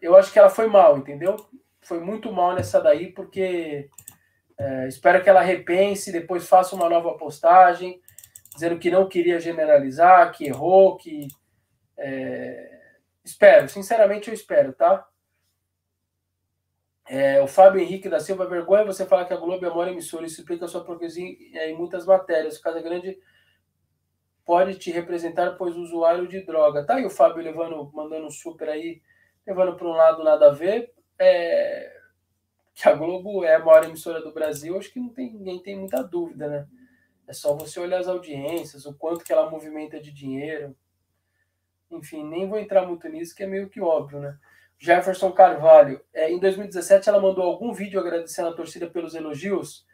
eu acho que ela foi mal, entendeu? Foi muito mal nessa daí, porque É, espero que ela repense, depois faça uma nova postagem, dizendo que não queria generalizar, que errou, que. É... Espero, sinceramente eu espero, tá? É, o Fábio Henrique da Silva, vergonha você falar que a Globo é a maior emissora, isso explica sua progressão em muitas matérias. Casa Grande pode te representar, pois usuário de droga. Tá aí o Fábio levando, mandando um super aí, levando para um lado nada a ver. É, que a Globo é a maior emissora do Brasil, acho que não tem, ninguém tem muita dúvida, né? É só você olhar as audiências, o quanto que ela movimenta de dinheiro. Enfim, nem vou entrar muito nisso, que é meio que óbvio, né? Jefferson Carvalho, é, em 2017 ela mandou algum vídeo agradecendo a torcida pelos elogios.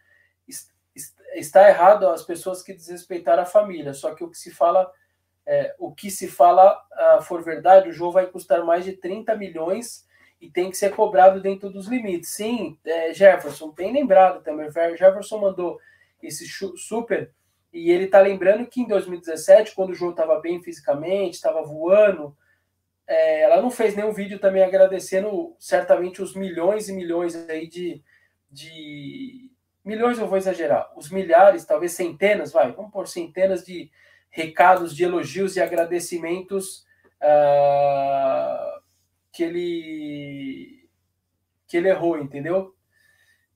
Está errado as pessoas que desrespeitaram a família, só que o que se fala, é, o que se fala uh, for verdade, o jogo vai custar mais de 30 milhões e tem que ser cobrado dentro dos limites. Sim, é, Jefferson, bem lembrado também. Jefferson mandou esse super e ele tá lembrando que em 2017, quando o jogo estava bem fisicamente, estava voando, é, ela não fez nenhum vídeo também agradecendo certamente os milhões e milhões aí de, de milhões eu vou exagerar, os milhares, talvez centenas, vai, vamos por centenas de recados de elogios e agradecimentos uh, que ele que ele errou, entendeu?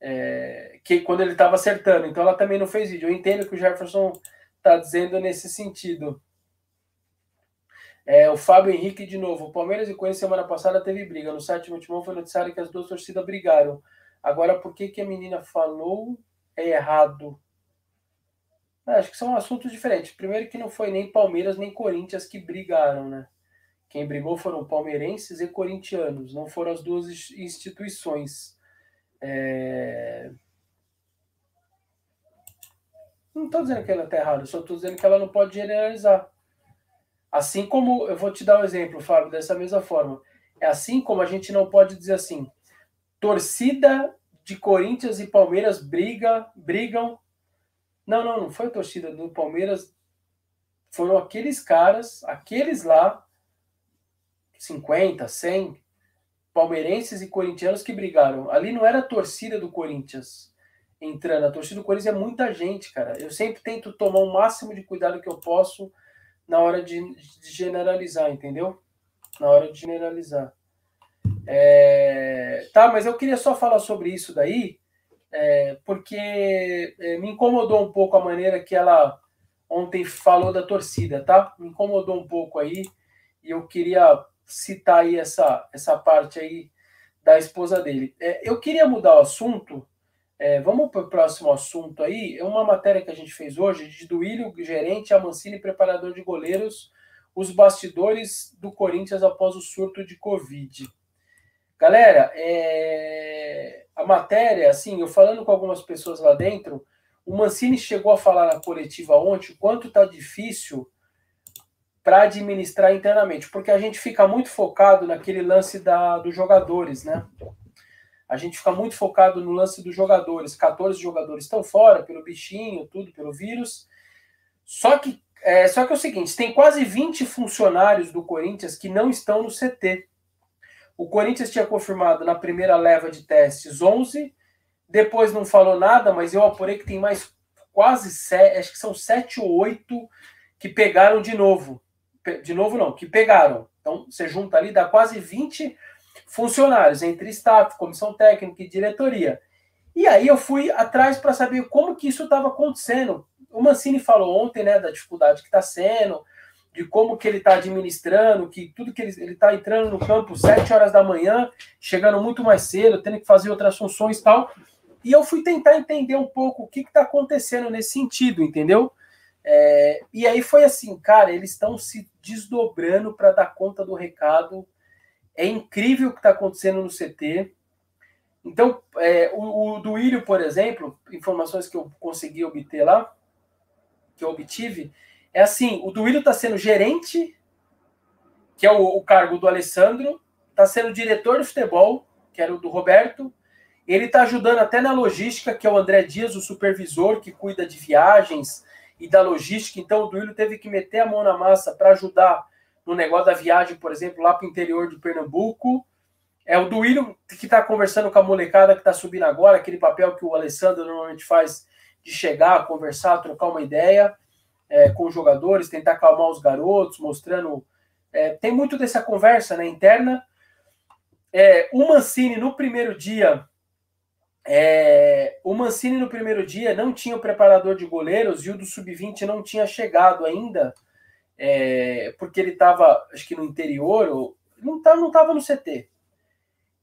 É, que quando ele estava acertando. Então ela também não fez vídeo. Eu entendo que o Jefferson está dizendo nesse sentido. É, o Fábio Henrique de novo. O Palmeiras e Corinthians semana passada teve briga. No sétimo timão foi noticiário que as duas torcidas brigaram. Agora, por que, que a menina falou é errado? Acho que são assuntos diferentes. Primeiro que não foi nem Palmeiras nem Corinthians que brigaram, né? Quem brigou foram palmeirenses e corintianos, não foram as duas instituições. É... Não estou dizendo que ela está errada, só estou dizendo que ela não pode generalizar. Assim como, eu vou te dar um exemplo, Fábio, dessa mesma forma. É assim como a gente não pode dizer assim, torcida de Corinthians e Palmeiras briga, brigam. Não, não, não foi a torcida do Palmeiras, foram aqueles caras, aqueles lá, 50, 100 palmeirenses e corintianos que brigaram. Ali não era a torcida do Corinthians entrando. A torcida do Corinthians é muita gente, cara. Eu sempre tento tomar o máximo de cuidado que eu posso na hora de, de generalizar, entendeu? Na hora de generalizar. É... Tá, mas eu queria só falar sobre isso daí, é, porque é, me incomodou um pouco a maneira que ela ontem falou da torcida, tá? Me incomodou um pouco aí, e eu queria citar aí essa, essa parte aí da esposa dele. É, eu queria mudar o assunto. É, vamos para o próximo assunto aí. É uma matéria que a gente fez hoje de Duílio, gerente, Amancini, preparador de goleiros, os bastidores do Corinthians após o surto de Covid. Galera, é... a matéria, assim, eu falando com algumas pessoas lá dentro, o Mancini chegou a falar na coletiva ontem quanto tá difícil para administrar internamente, porque a gente fica muito focado naquele lance da, dos jogadores, né? A gente fica muito focado no lance dos jogadores. 14 jogadores estão fora pelo bichinho, tudo pelo vírus. Só que é, só que é o seguinte, tem quase 20 funcionários do Corinthians que não estão no CT. O Corinthians tinha confirmado na primeira leva de testes 11, depois não falou nada, mas eu apurei que tem mais quase 7, acho que são 7 ou 8 que pegaram de novo de novo não, que pegaram. Então, você junta ali, dá quase 20 funcionários, entre staff, comissão técnica e diretoria. E aí eu fui atrás para saber como que isso estava acontecendo. O Mancini falou ontem, né, da dificuldade que está sendo, de como que ele está administrando, que tudo que ele está entrando no campo sete horas da manhã, chegando muito mais cedo, tendo que fazer outras funções e tal. E eu fui tentar entender um pouco o que está acontecendo nesse sentido, entendeu? É, e aí foi assim, cara, eles estão se desdobrando para dar conta do recado. É incrível o que está acontecendo no CT. Então, é, o, o Duílio, por exemplo, informações que eu consegui obter lá, que eu obtive, é assim: o Duílio está sendo gerente, que é o, o cargo do Alessandro, está sendo diretor de futebol, que era o do Roberto. Ele está ajudando até na logística, que é o André Dias, o supervisor que cuida de viagens, e da logística. Então, o Duílio teve que meter a mão na massa para ajudar no negócio da viagem, por exemplo, lá para o interior de Pernambuco. É o Duílio que está conversando com a molecada que está subindo agora, aquele papel que o Alessandro normalmente faz de chegar, conversar, trocar uma ideia é, com os jogadores, tentar acalmar os garotos, mostrando. É, tem muito dessa conversa né, interna. É, o Mancini, no primeiro dia, é, o Mancini no primeiro dia não tinha o preparador de goleiros e o do sub-20 não tinha chegado ainda, é, porque ele estava, acho que no interior, ou, não estava não tava no CT.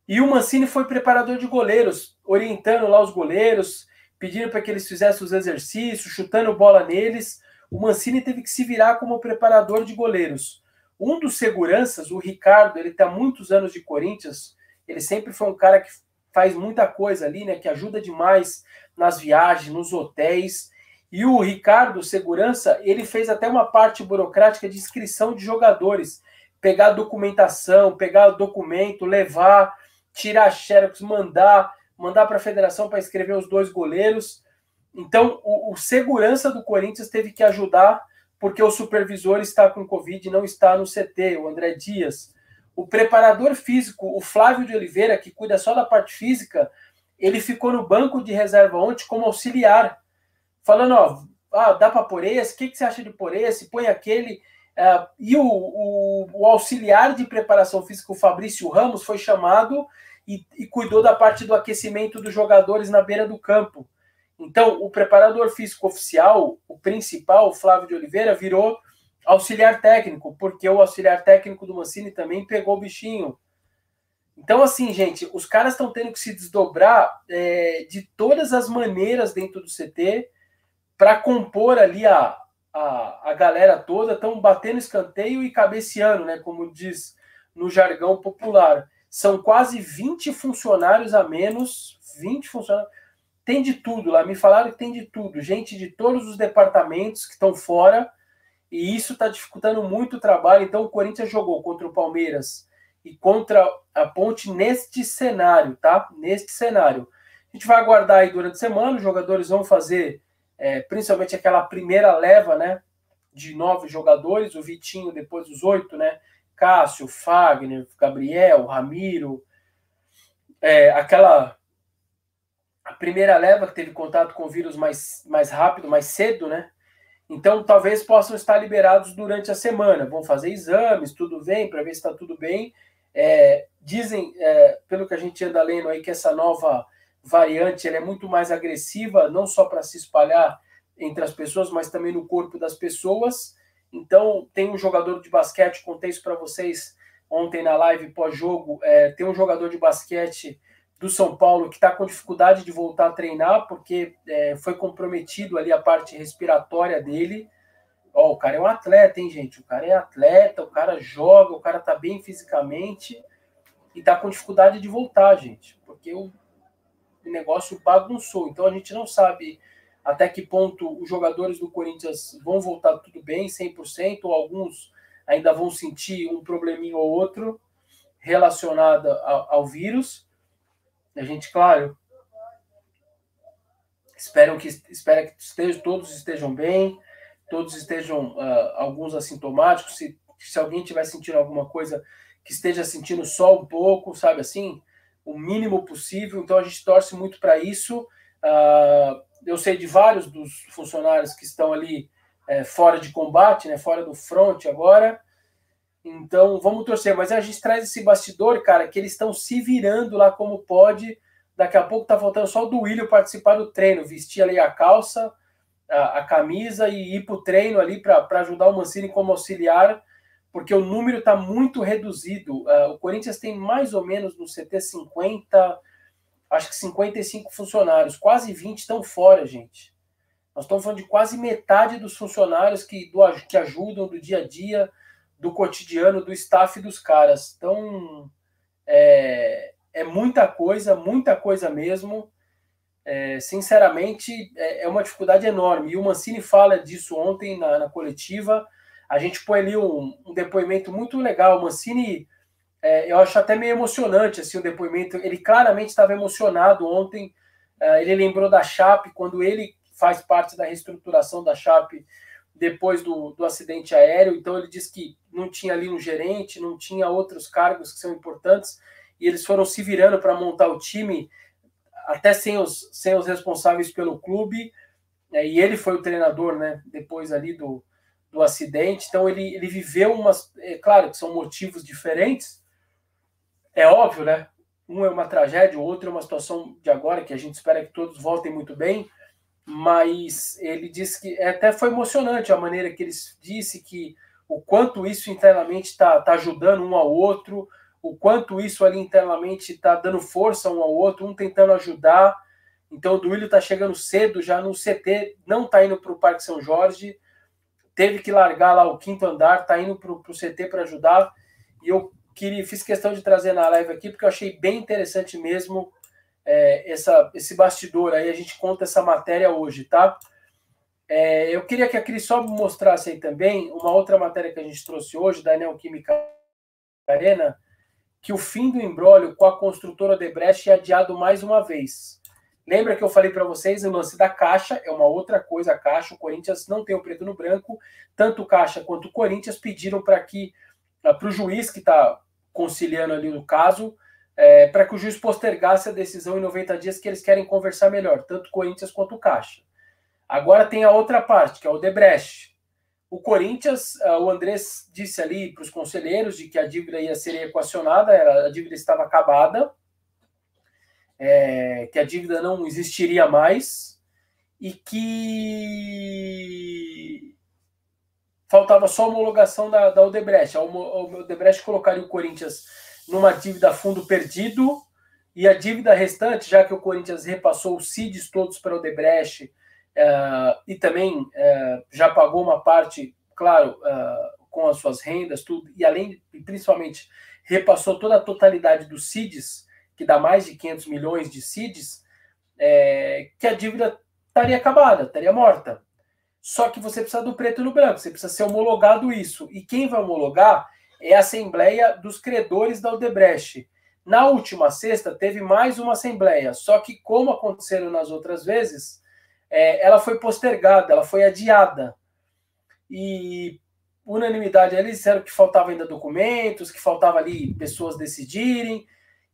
E o Mancini foi preparador de goleiros, orientando lá os goleiros, pedindo para que eles fizessem os exercícios, chutando bola neles. O Mancini teve que se virar como preparador de goleiros. Um dos seguranças, o Ricardo, ele tem muitos anos de Corinthians, ele sempre foi um cara que faz muita coisa ali, né? Que ajuda demais nas viagens, nos hotéis. E o Ricardo, segurança, ele fez até uma parte burocrática de inscrição de jogadores. Pegar documentação, pegar documento, levar, tirar xerox, mandar, mandar para a federação para escrever os dois goleiros. Então, o, o, segurança do Corinthians teve que ajudar, porque o supervisor está com Covid e não está no CT, o André Dias. O preparador físico, o Flávio de Oliveira, que cuida só da parte física, ele ficou no banco de reserva ontem como auxiliar, falando: ó, ah, dá para pôr esse, o que, que você acha de pôr esse? Põe aquele. Uh, e o, o, o, auxiliar de preparação física, o Fabrício Ramos, foi chamado e, e cuidou da parte do aquecimento dos jogadores na beira do campo. Então, o preparador físico oficial, o principal, Flávio de Oliveira, virou auxiliar técnico, porque o auxiliar técnico do Mancini também pegou o bichinho. Então, assim, gente, os caras estão tendo que se desdobrar é, de todas as maneiras dentro do CT para compor ali a, a, a galera toda, estão batendo escanteio e cabeceando, né? Como diz no jargão popular. São quase 20 funcionários a menos, 20 funcionários. Tem de tudo lá, me falaram que tem de tudo. Gente de todos os departamentos que estão fora e isso está dificultando muito o trabalho. Então, o Corinthians jogou contra o Palmeiras e contra a Ponte neste cenário, tá? Neste cenário. A gente vai aguardar aí durante a semana, os jogadores vão fazer é, principalmente aquela primeira leva, né? De nove jogadores, o Vitinho depois dos oito, né? Cássio, Fagner, Gabriel, Ramiro, é, aquela a primeira leva que teve contato com o vírus mais, mais rápido, mais cedo, né? Então, talvez possam estar liberados durante a semana. Vão fazer exames, tudo bem, para ver se está tudo bem. É, dizem, é, pelo que a gente anda lendo aí, que essa nova variante é muito mais agressiva, não só para se espalhar entre as pessoas, mas também no corpo das pessoas. Então, tem um jogador de basquete, contei isso para vocês ontem na live pós-jogo. É, tem um jogador de basquete do São Paulo que está com dificuldade de voltar a treinar porque é, foi comprometido ali a parte respiratória dele. Ó, o cara é um atleta, hein, gente? O cara é atleta, o cara joga, o cara tá bem fisicamente e tá com dificuldade de voltar, gente, porque o negócio bagunçou. Então a gente não sabe até que ponto os jogadores do Corinthians vão voltar tudo bem, 100%, ou alguns ainda vão sentir um probleminho ou outro relacionado ao, ao vírus. A gente, claro, espero que, espera que estejam, todos estejam bem, todos estejam, uh, alguns assintomáticos. Se, se alguém estiver sentindo alguma coisa, que esteja sentindo só um pouco, sabe assim, o mínimo possível. Então a gente torce muito para isso. Uh, eu sei de vários dos funcionários que estão ali é, fora de combate, né, fora do front agora. Então, vamos torcer. Mas a gente traz esse bastidor, cara, que eles estão se virando lá como pode. Daqui a pouco tá faltando só o Duílio participar do treino, vestir ali a calça, a, a camisa e ir para o treino ali para ajudar o Mancini como auxiliar, porque o número está muito reduzido. Uh, o Corinthians tem mais ou menos no CT 50, acho que 55 funcionários, quase 20 estão fora, gente. Nós estamos falando de quase metade dos funcionários que, do, que ajudam do dia a dia do cotidiano do staff dos caras. Então, é, é muita coisa, muita coisa mesmo. É, sinceramente, é, é, uma dificuldade enorme. E o Mancini fala disso ontem na, na coletiva. A gente põe ali um, um depoimento muito legal. O Mancini, é, eu acho até meio emocionante assim, o depoimento. Ele claramente estava emocionado ontem. É, ele lembrou da Chape, quando ele faz parte da reestruturação da Chape depois do, do acidente aéreo. Então, ele disse que não tinha ali um gerente, não tinha outros cargos que são importantes. e eles foram se virando para montar o time, até sem os, sem os responsáveis pelo clube, é, e ele foi o treinador, né, depois ali do, do acidente, então ele, ele viveu umas, é claro que são motivos diferentes, é óbvio, né, um é uma tragédia, o outro é uma situação de agora, que a gente espera que todos voltem muito bem, mas ele disse que até foi emocionante a maneira que ele disse que o quanto isso internamente está tá ajudando um ao outro, o quanto isso ali internamente está dando força um ao outro, um tentando ajudar. Então o Duílio está chegando cedo já no CT, não está indo para o Parque São Jorge, teve que largar lá o quinto andar, está indo para o CT para ajudar. E eu queria, fiz questão de trazer na live aqui, porque eu achei bem interessante mesmo é, essa, esse bastidor aí. A gente conta essa matéria hoje, tá? É, eu queria que a Cris só mostrasse aí também uma outra matéria que a gente trouxe hoje, da Neoquímica Arena, que o fim do embrólio com a construtora Debrecht é adiado mais uma vez. Lembra que eu falei para vocês o lance da Caixa, é uma outra coisa, a Caixa, o Corinthians não tem o preto no branco, tanto Caixa quanto o Corinthians pediram para que, ah, para o juiz que está conciliando ali no caso, é, para que o juiz postergasse a decisão em 90 dias que eles querem conversar melhor, tanto o Corinthians quanto o Caixa. Agora tem a outra parte, que é o Debrecht. O Corinthians, uh, o Andrés disse ali para os conselheiros de que a dívida ia ser equacionada, a dívida estava acabada, é, que a dívida não existiria mais e que faltava só a homologação da, da Odebrecht. A Odebrecht colocaria o Corinthians numa dívida fundo perdido e a dívida restante, já que o Corinthians repassou os CIDs todos para o Odebrecht, uh, e também uh, já pagou uma parte, claro, uh, com as suas rendas, tudo, e além, e principalmente, repassou toda a totalidade dos CIDs, que dá mais de 500 milhões de CIDs, é, que a dívida estaria acabada, estaria morta. Só que você precisa do preto no branco, você precisa ser homologado isso. E quem vai homologar é a Assembleia dos Credores da Odebrecht. Na última sexta, teve mais uma Assembleia, só que, como aconteceram nas outras vezes, é, ela foi postergada, ela foi adiada. E unanimidade, eles disseram que faltava ainda documentos, que faltava ali pessoas decidirem,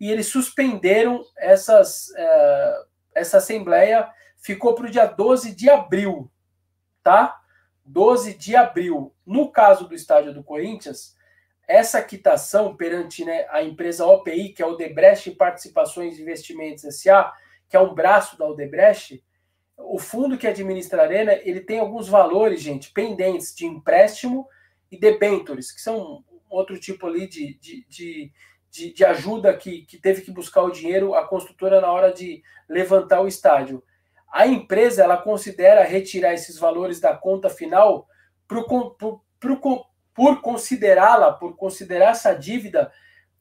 e eles suspenderam essas, é, essa assembleia, ficou para o dia 12 de abril, tá? 12 de abril. No caso do estádio do Corinthians, essa quitação perante né, a empresa OPI, que é o Odebrecht Participações e Investimentos S.A., que é um braço da Odebrecht, o fundo que administra a Arena, ele tem alguns valores, gente, pendentes de empréstimo e debentures, que são outro tipo ali de, de, de, de, de ajuda que, que teve que buscar o dinheiro a construtora na hora de levantar o estádio. A empresa, ela considera retirar esses valores da conta final pro, pro, pro, por considerá-la, por considerar essa dívida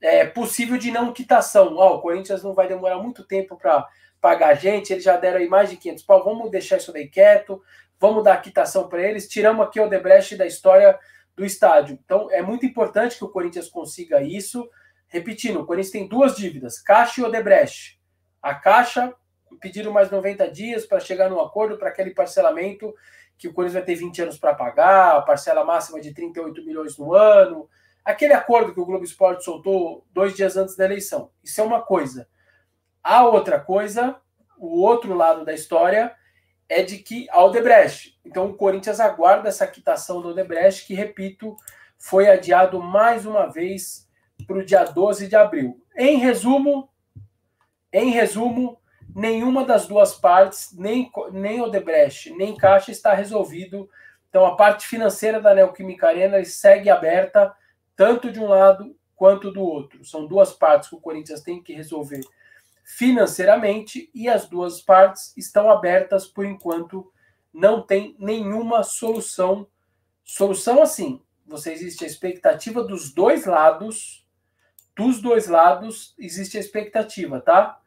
é, possível de não quitação. Oh, o Corinthians não vai demorar muito tempo para pagar a gente, eles já deram aí mais de 500 pau, vamos deixar isso daí quieto, vamos dar a quitação para eles, tiramos aqui o Debrecht da história do estádio. Então, é muito importante que o Corinthians consiga isso. Repetindo, o Corinthians tem duas dívidas, Caixa e Odebrecht. A Caixa pediram mais 90 dias para chegar num acordo para aquele parcelamento que o Corinthians vai ter 20 anos para pagar, a parcela máxima de 38 milhões no ano. Aquele acordo que o Globo Esporte soltou dois dias antes da eleição. Isso é uma coisa. A outra coisa, o outro lado da história, é de que a Odebrecht. Então o Corinthians aguarda essa quitação do Odebrecht, que, repito, foi adiado mais uma vez para o dia 12 de abril. Em resumo, em resumo, nenhuma das duas partes, nem, nem Odebrecht, nem Caixa, está resolvido. Então a parte financeira da Neoquímica Arena segue aberta, tanto de um lado quanto do outro. São duas partes que o Corinthians tem que resolver financeiramente e as duas partes estão abertas por enquanto, não tem nenhuma solução. Solução assim, você existe a expectativa dos dois lados, dos dois lados existe a expectativa, tá?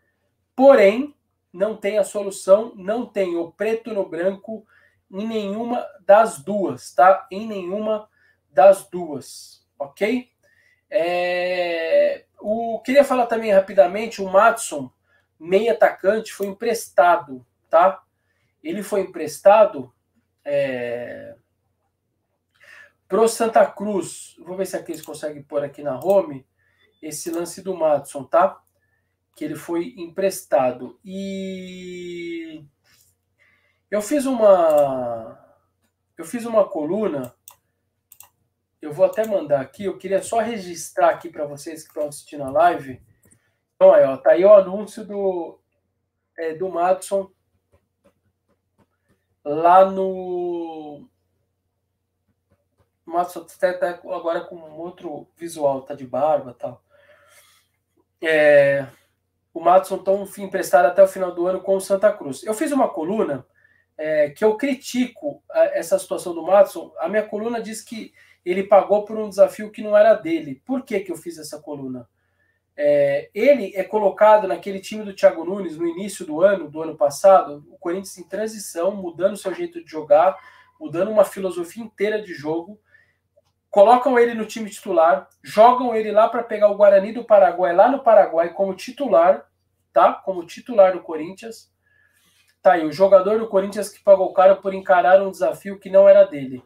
Porém, não tem a solução, não tem o preto no branco em nenhuma das duas, tá? Em nenhuma das duas, ok? É, o, queria falar também rapidamente, o Matson, meio atacante, foi emprestado, tá? Ele foi emprestado é, pro Santa Cruz. Vou ver se a Cris consegue pôr aqui na home. Esse lance do Matson, tá? Que ele foi emprestado. E eu fiz uma eu fiz uma coluna. Eu vou até mandar aqui. Eu queria só registrar aqui para vocês que estão assistindo a live. Então aí, ó, tá aí o anúncio do é, do Matson lá no Matson até tá agora com outro visual, tá de barba tal. É, o Matson então fim emprestado até o final do ano com o Santa Cruz. Eu fiz uma coluna é, que eu critico essa situação do Matson. A minha coluna diz que ele pagou por um desafio que não era dele. Por que, que eu fiz essa coluna? É, ele é colocado naquele time do Thiago Nunes no início do ano, do ano passado, o Corinthians em transição, mudando seu jeito de jogar, mudando uma filosofia inteira de jogo colocam ele no time titular, jogam ele lá para pegar o Guarani do Paraguai lá no Paraguai como titular, tá? Como titular do Corinthians. Tá aí, o jogador do Corinthians que pagou caro por encarar um desafio que não era dele.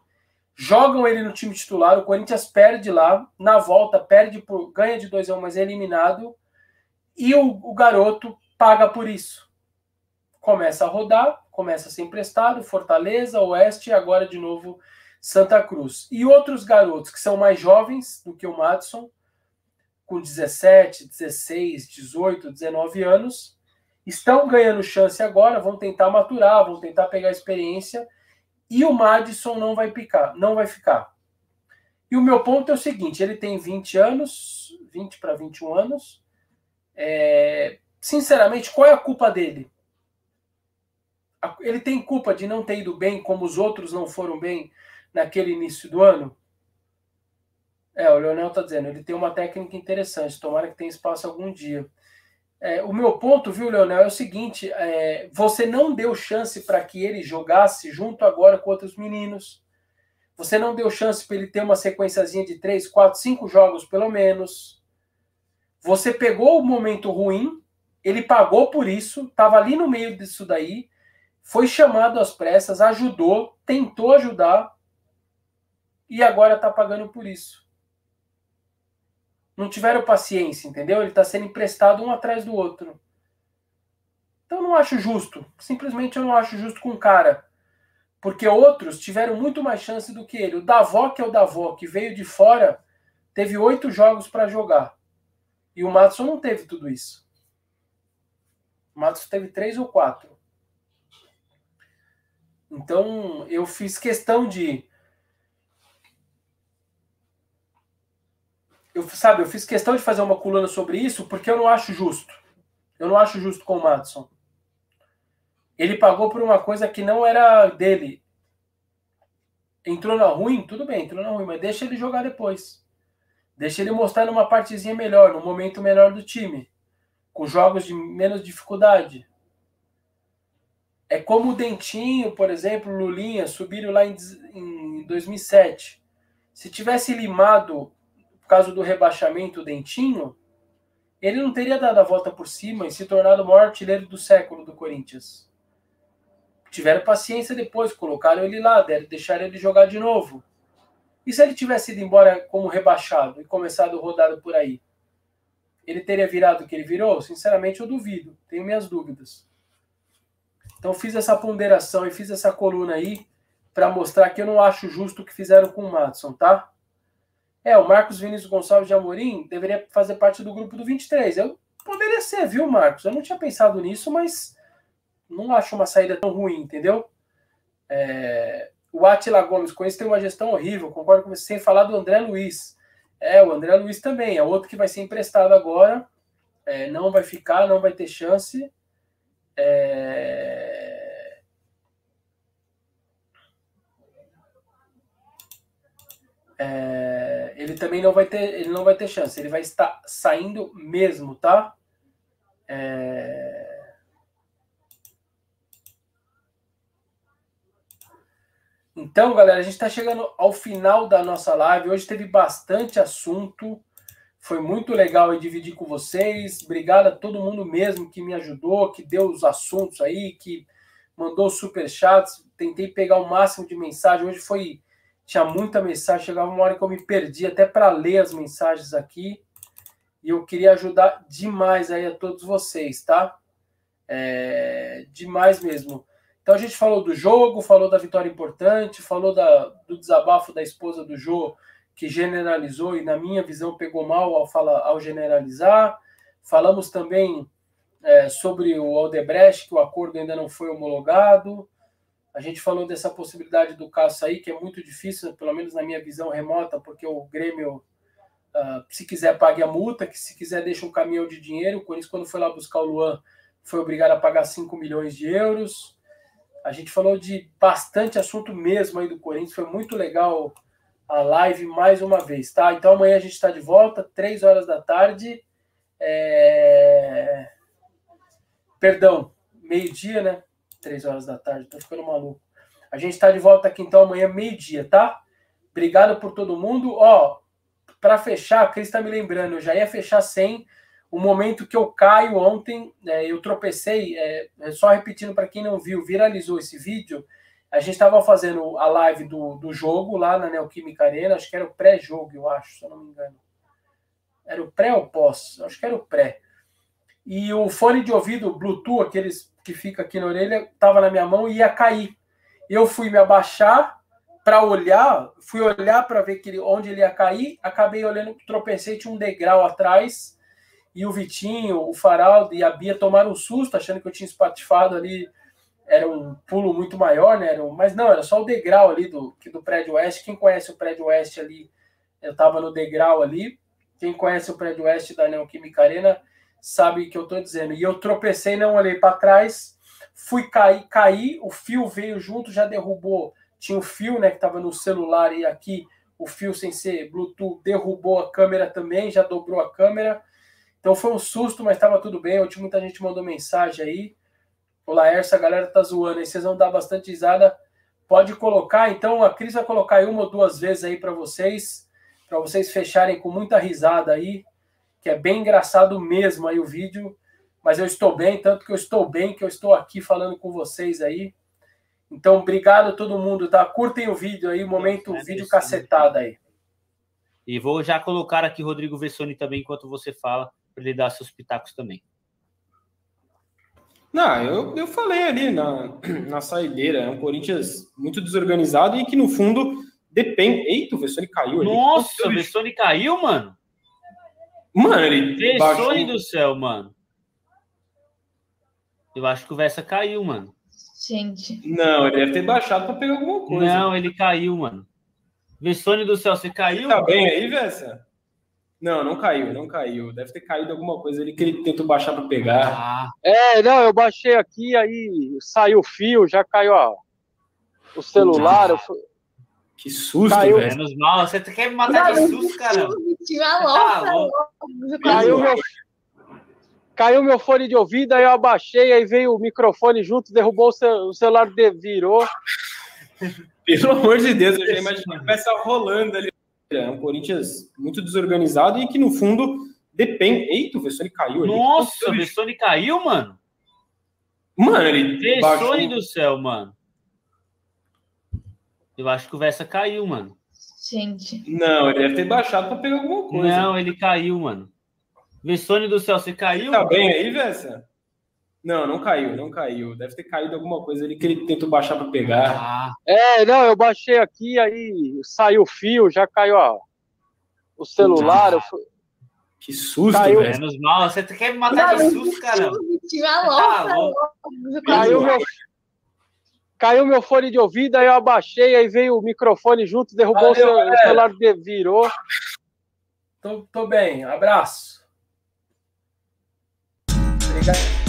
Jogam ele no time titular, o Corinthians perde lá, na volta perde por ganha de 2 a 1, mas é eliminado. E o, o garoto paga por isso. Começa a rodar, começa a ser emprestado, Fortaleza, Oeste e agora de novo Santa Cruz. E outros garotos que são mais jovens do que o Madison, com 17, 16, 18, 19 anos, estão ganhando chance agora, vão tentar maturar, vão tentar pegar experiência, e o Madison não vai picar, não vai ficar. E o meu ponto é o seguinte: ele tem 20 anos, 20 para 21 anos. É, sinceramente, qual é a culpa dele? Ele tem culpa de não ter ido bem como os outros não foram bem naquele início do ano? É, o Leonel está dizendo, ele tem uma técnica interessante, tomara que tenha espaço algum dia. É, o meu ponto, viu, Leonel, é o seguinte: é, você não deu chance para que ele jogasse junto agora com outros meninos. Você não deu chance para ele ter uma sequenciazinha de três, quatro, cinco jogos, pelo menos. Você pegou o momento ruim, ele pagou por isso, estava ali no meio disso daí, foi chamado às pressas, ajudou, tentou ajudar, e agora está pagando por isso. Não tiveram paciência, entendeu? Ele está sendo emprestado um atrás do outro. Então eu não acho justo. Simplesmente eu não acho justo com o cara. Porque outros tiveram muito mais chance do que ele. O Davó, que é o Davó, que veio de fora, teve oito jogos para jogar. E o Matson não teve tudo isso. O Matson teve três ou quatro. Então eu fiz questão de eu, sabe, eu fiz questão de fazer uma coluna sobre isso porque eu não acho justo. Eu não acho justo com o Madison. Ele pagou por uma coisa que não era dele. Entrou na ruim, tudo bem, entrou na ruim, mas deixa ele jogar depois. Deixa ele mostrar numa partezinha melhor, num momento melhor do time, com jogos de menos dificuldade. É como o Dentinho, por exemplo, Lulinha subiram lá em, em 2007. Se tivesse limado por causa do rebaixamento Dentinho, ele não teria dado a volta por cima e se tornado o maior artilheiro do século do Corinthians. Tiveram paciência depois, colocaram ele lá, deixaram ele jogar de novo. E se ele tivesse ido embora como rebaixado e começado rodado por aí? Ele teria virado o que ele virou? Sinceramente, eu duvido. Tenho minhas dúvidas. Então, fiz essa ponderação e fiz essa coluna aí para mostrar que eu não acho justo o que fizeram com o Matson, tá? É, o Marcos Vinícius Gonçalves de Amorim deveria fazer parte do grupo do 23. Eu poderia ser, viu, Marcos? Eu não tinha pensado nisso, mas não acho uma saída tão ruim, entendeu? É, o Atila Gomes, com isso tem uma gestão horrível, concordo com você, sem falar do André Luiz. É, o André Luiz também, é outro que vai ser emprestado agora, é, não vai ficar, não vai ter chance. É, é, ele também não vai ter, ele não vai ter chance. Ele vai estar saindo mesmo, tá? É... Então, galera, a gente está chegando ao final da nossa live. Hoje teve bastante assunto. Foi muito legal dividir com vocês. Obrigado a todo mundo mesmo que me ajudou, que deu os assuntos aí, que mandou super chats. Tentei pegar o máximo de mensagem. Hoje foi tinha muita mensagem, chegava uma hora que eu me perdi até para ler as mensagens aqui. E eu queria ajudar demais aí a todos vocês, tá? É, demais mesmo. Então a gente falou do jogo, falou da vitória importante, falou da, do desabafo da esposa do Jô, que generalizou e, na minha visão, pegou mal ao, falar, ao generalizar. Falamos também é, sobre o Aldebrecht, que o acordo ainda não foi homologado. A gente falou dessa possibilidade do Cássio aí, que é muito difícil, pelo menos na minha visão remota, porque o Grêmio, uh, se quiser, pague a multa, que se quiser, deixa um caminhão de dinheiro. O Corinthians, quando foi lá buscar o Luan, foi obrigado a pagar 5 milhões de euros. A gente falou de bastante assunto mesmo aí do Corinthians, foi muito legal a live mais uma vez, tá? Então amanhã a gente está de volta, 3 horas da tarde. É... Perdão, meio-dia, né? Três horas da tarde, tô ficando maluco. A gente está de volta aqui então amanhã, meio-dia, tá? Obrigado por todo mundo. Ó, para fechar, a Cris está me lembrando, eu já ia fechar sem o momento que eu caio ontem, é, eu tropecei, é, é só repetindo para quem não viu, viralizou esse vídeo. A gente estava fazendo a live do, do jogo lá na Neoquímica Arena, acho que era o pré-jogo, eu acho, se eu não me engano. Era o pré ou pós? Acho que era o pré. E o fone de ouvido Bluetooth, aqueles que fica aqui na orelha, estava na minha mão e ia cair. Eu fui me abaixar para olhar, fui olhar para ver que ele, onde ele ia cair, acabei olhando, tropecei, tinha um degrau atrás, e o Vitinho, o Faraldo e a Bia tomaram um susto, achando que eu tinha espatifado ali, era um pulo muito maior, né? Um, mas não, era só o degrau ali do, do prédio oeste. Quem conhece o prédio oeste ali, eu estava no degrau ali. Quem conhece o prédio oeste da Neoquímica Arena, sabe o que eu estou dizendo. E eu tropecei, não olhei para trás, fui cair, caí, o fio veio junto, já derrubou. Tinha o fio, né, que estava no celular e aqui o fio sem ser Bluetooth derrubou a câmera também, já dobrou a câmera. Então foi um susto, mas estava tudo bem. Ontem muita gente mandou mensagem aí. O Laércio, a galera tá zoando aí, vocês vão dar bastante risada. Pode colocar, então a Cris vai colocar aí uma ou duas vezes aí para vocês, para vocês fecharem com muita risada aí que é bem engraçado mesmo aí o vídeo, mas eu estou bem, tanto que eu estou bem, que eu estou aqui falando com vocês aí. Então, obrigado a todo mundo, tá? Curtem o vídeo aí, momento é, vídeo cacetada aí. E vou já colocar aqui Rodrigo Vessoni também, enquanto você fala, para ele dar seus pitacos também. Não, eu, eu falei ali na, na saideira, é um Corinthians muito desorganizado e que no fundo depende. Eita, o Vessoni caiu ali. Nossa, o Vessoni caiu, mano. Mano, ele. Baixou... do céu, mano. Eu acho que o Vessa caiu, mano. Gente. Não, ele deve ter baixado para pegar alguma coisa. Não, ele caiu, mano. Vessone do céu, você caiu? Tá bem aí, Vessa? Não, não caiu, não caiu. Deve ter caído alguma coisa ali que ele tentou baixar para pegar. Ah. É, não, eu baixei aqui, aí saiu o fio, já caiu ó, o celular. Eu... Que susto, Caiu. velho. Menos mal. Você quer me matar de susto, cara? Tá Caiu meu, caiu meu fone de ouvido, aí eu abaixei, aí veio o microfone junto, derrubou o, celular, virou. Pelo amor de Deus, eu já imaginei que peça rolando ali. É um Corinthians muito desorganizado e que, no fundo, depende. Eita, o Vessone caiu ali. Nossa, o Vessone caiu, mano? Mano, ele. Vessone baixou... do céu, mano. Eu acho que o Vessa caiu, mano. Gente. Não, ele deve ter baixado para pegar alguma coisa. Não, ele caiu, mano. Vessone do céu, você caiu? Tá bem aí, Vessa? Não, não caiu, não caiu. Deve ter caído alguma coisa ali que ele tentou baixar para pegar. Ah. É, não, eu baixei aqui, aí saiu o fio, já caiu ó, o celular. Ah. Eu... Que susto, caiu. velho. Menos mal, você quer me matar de susto, caramba. Tá caiu meu, caiu meu fone de ouvido, aí eu abaixei, aí veio o microfone junto, derrubou Valeu, o, o celular, virou. Tô, tô bem, abraço. Obrigado.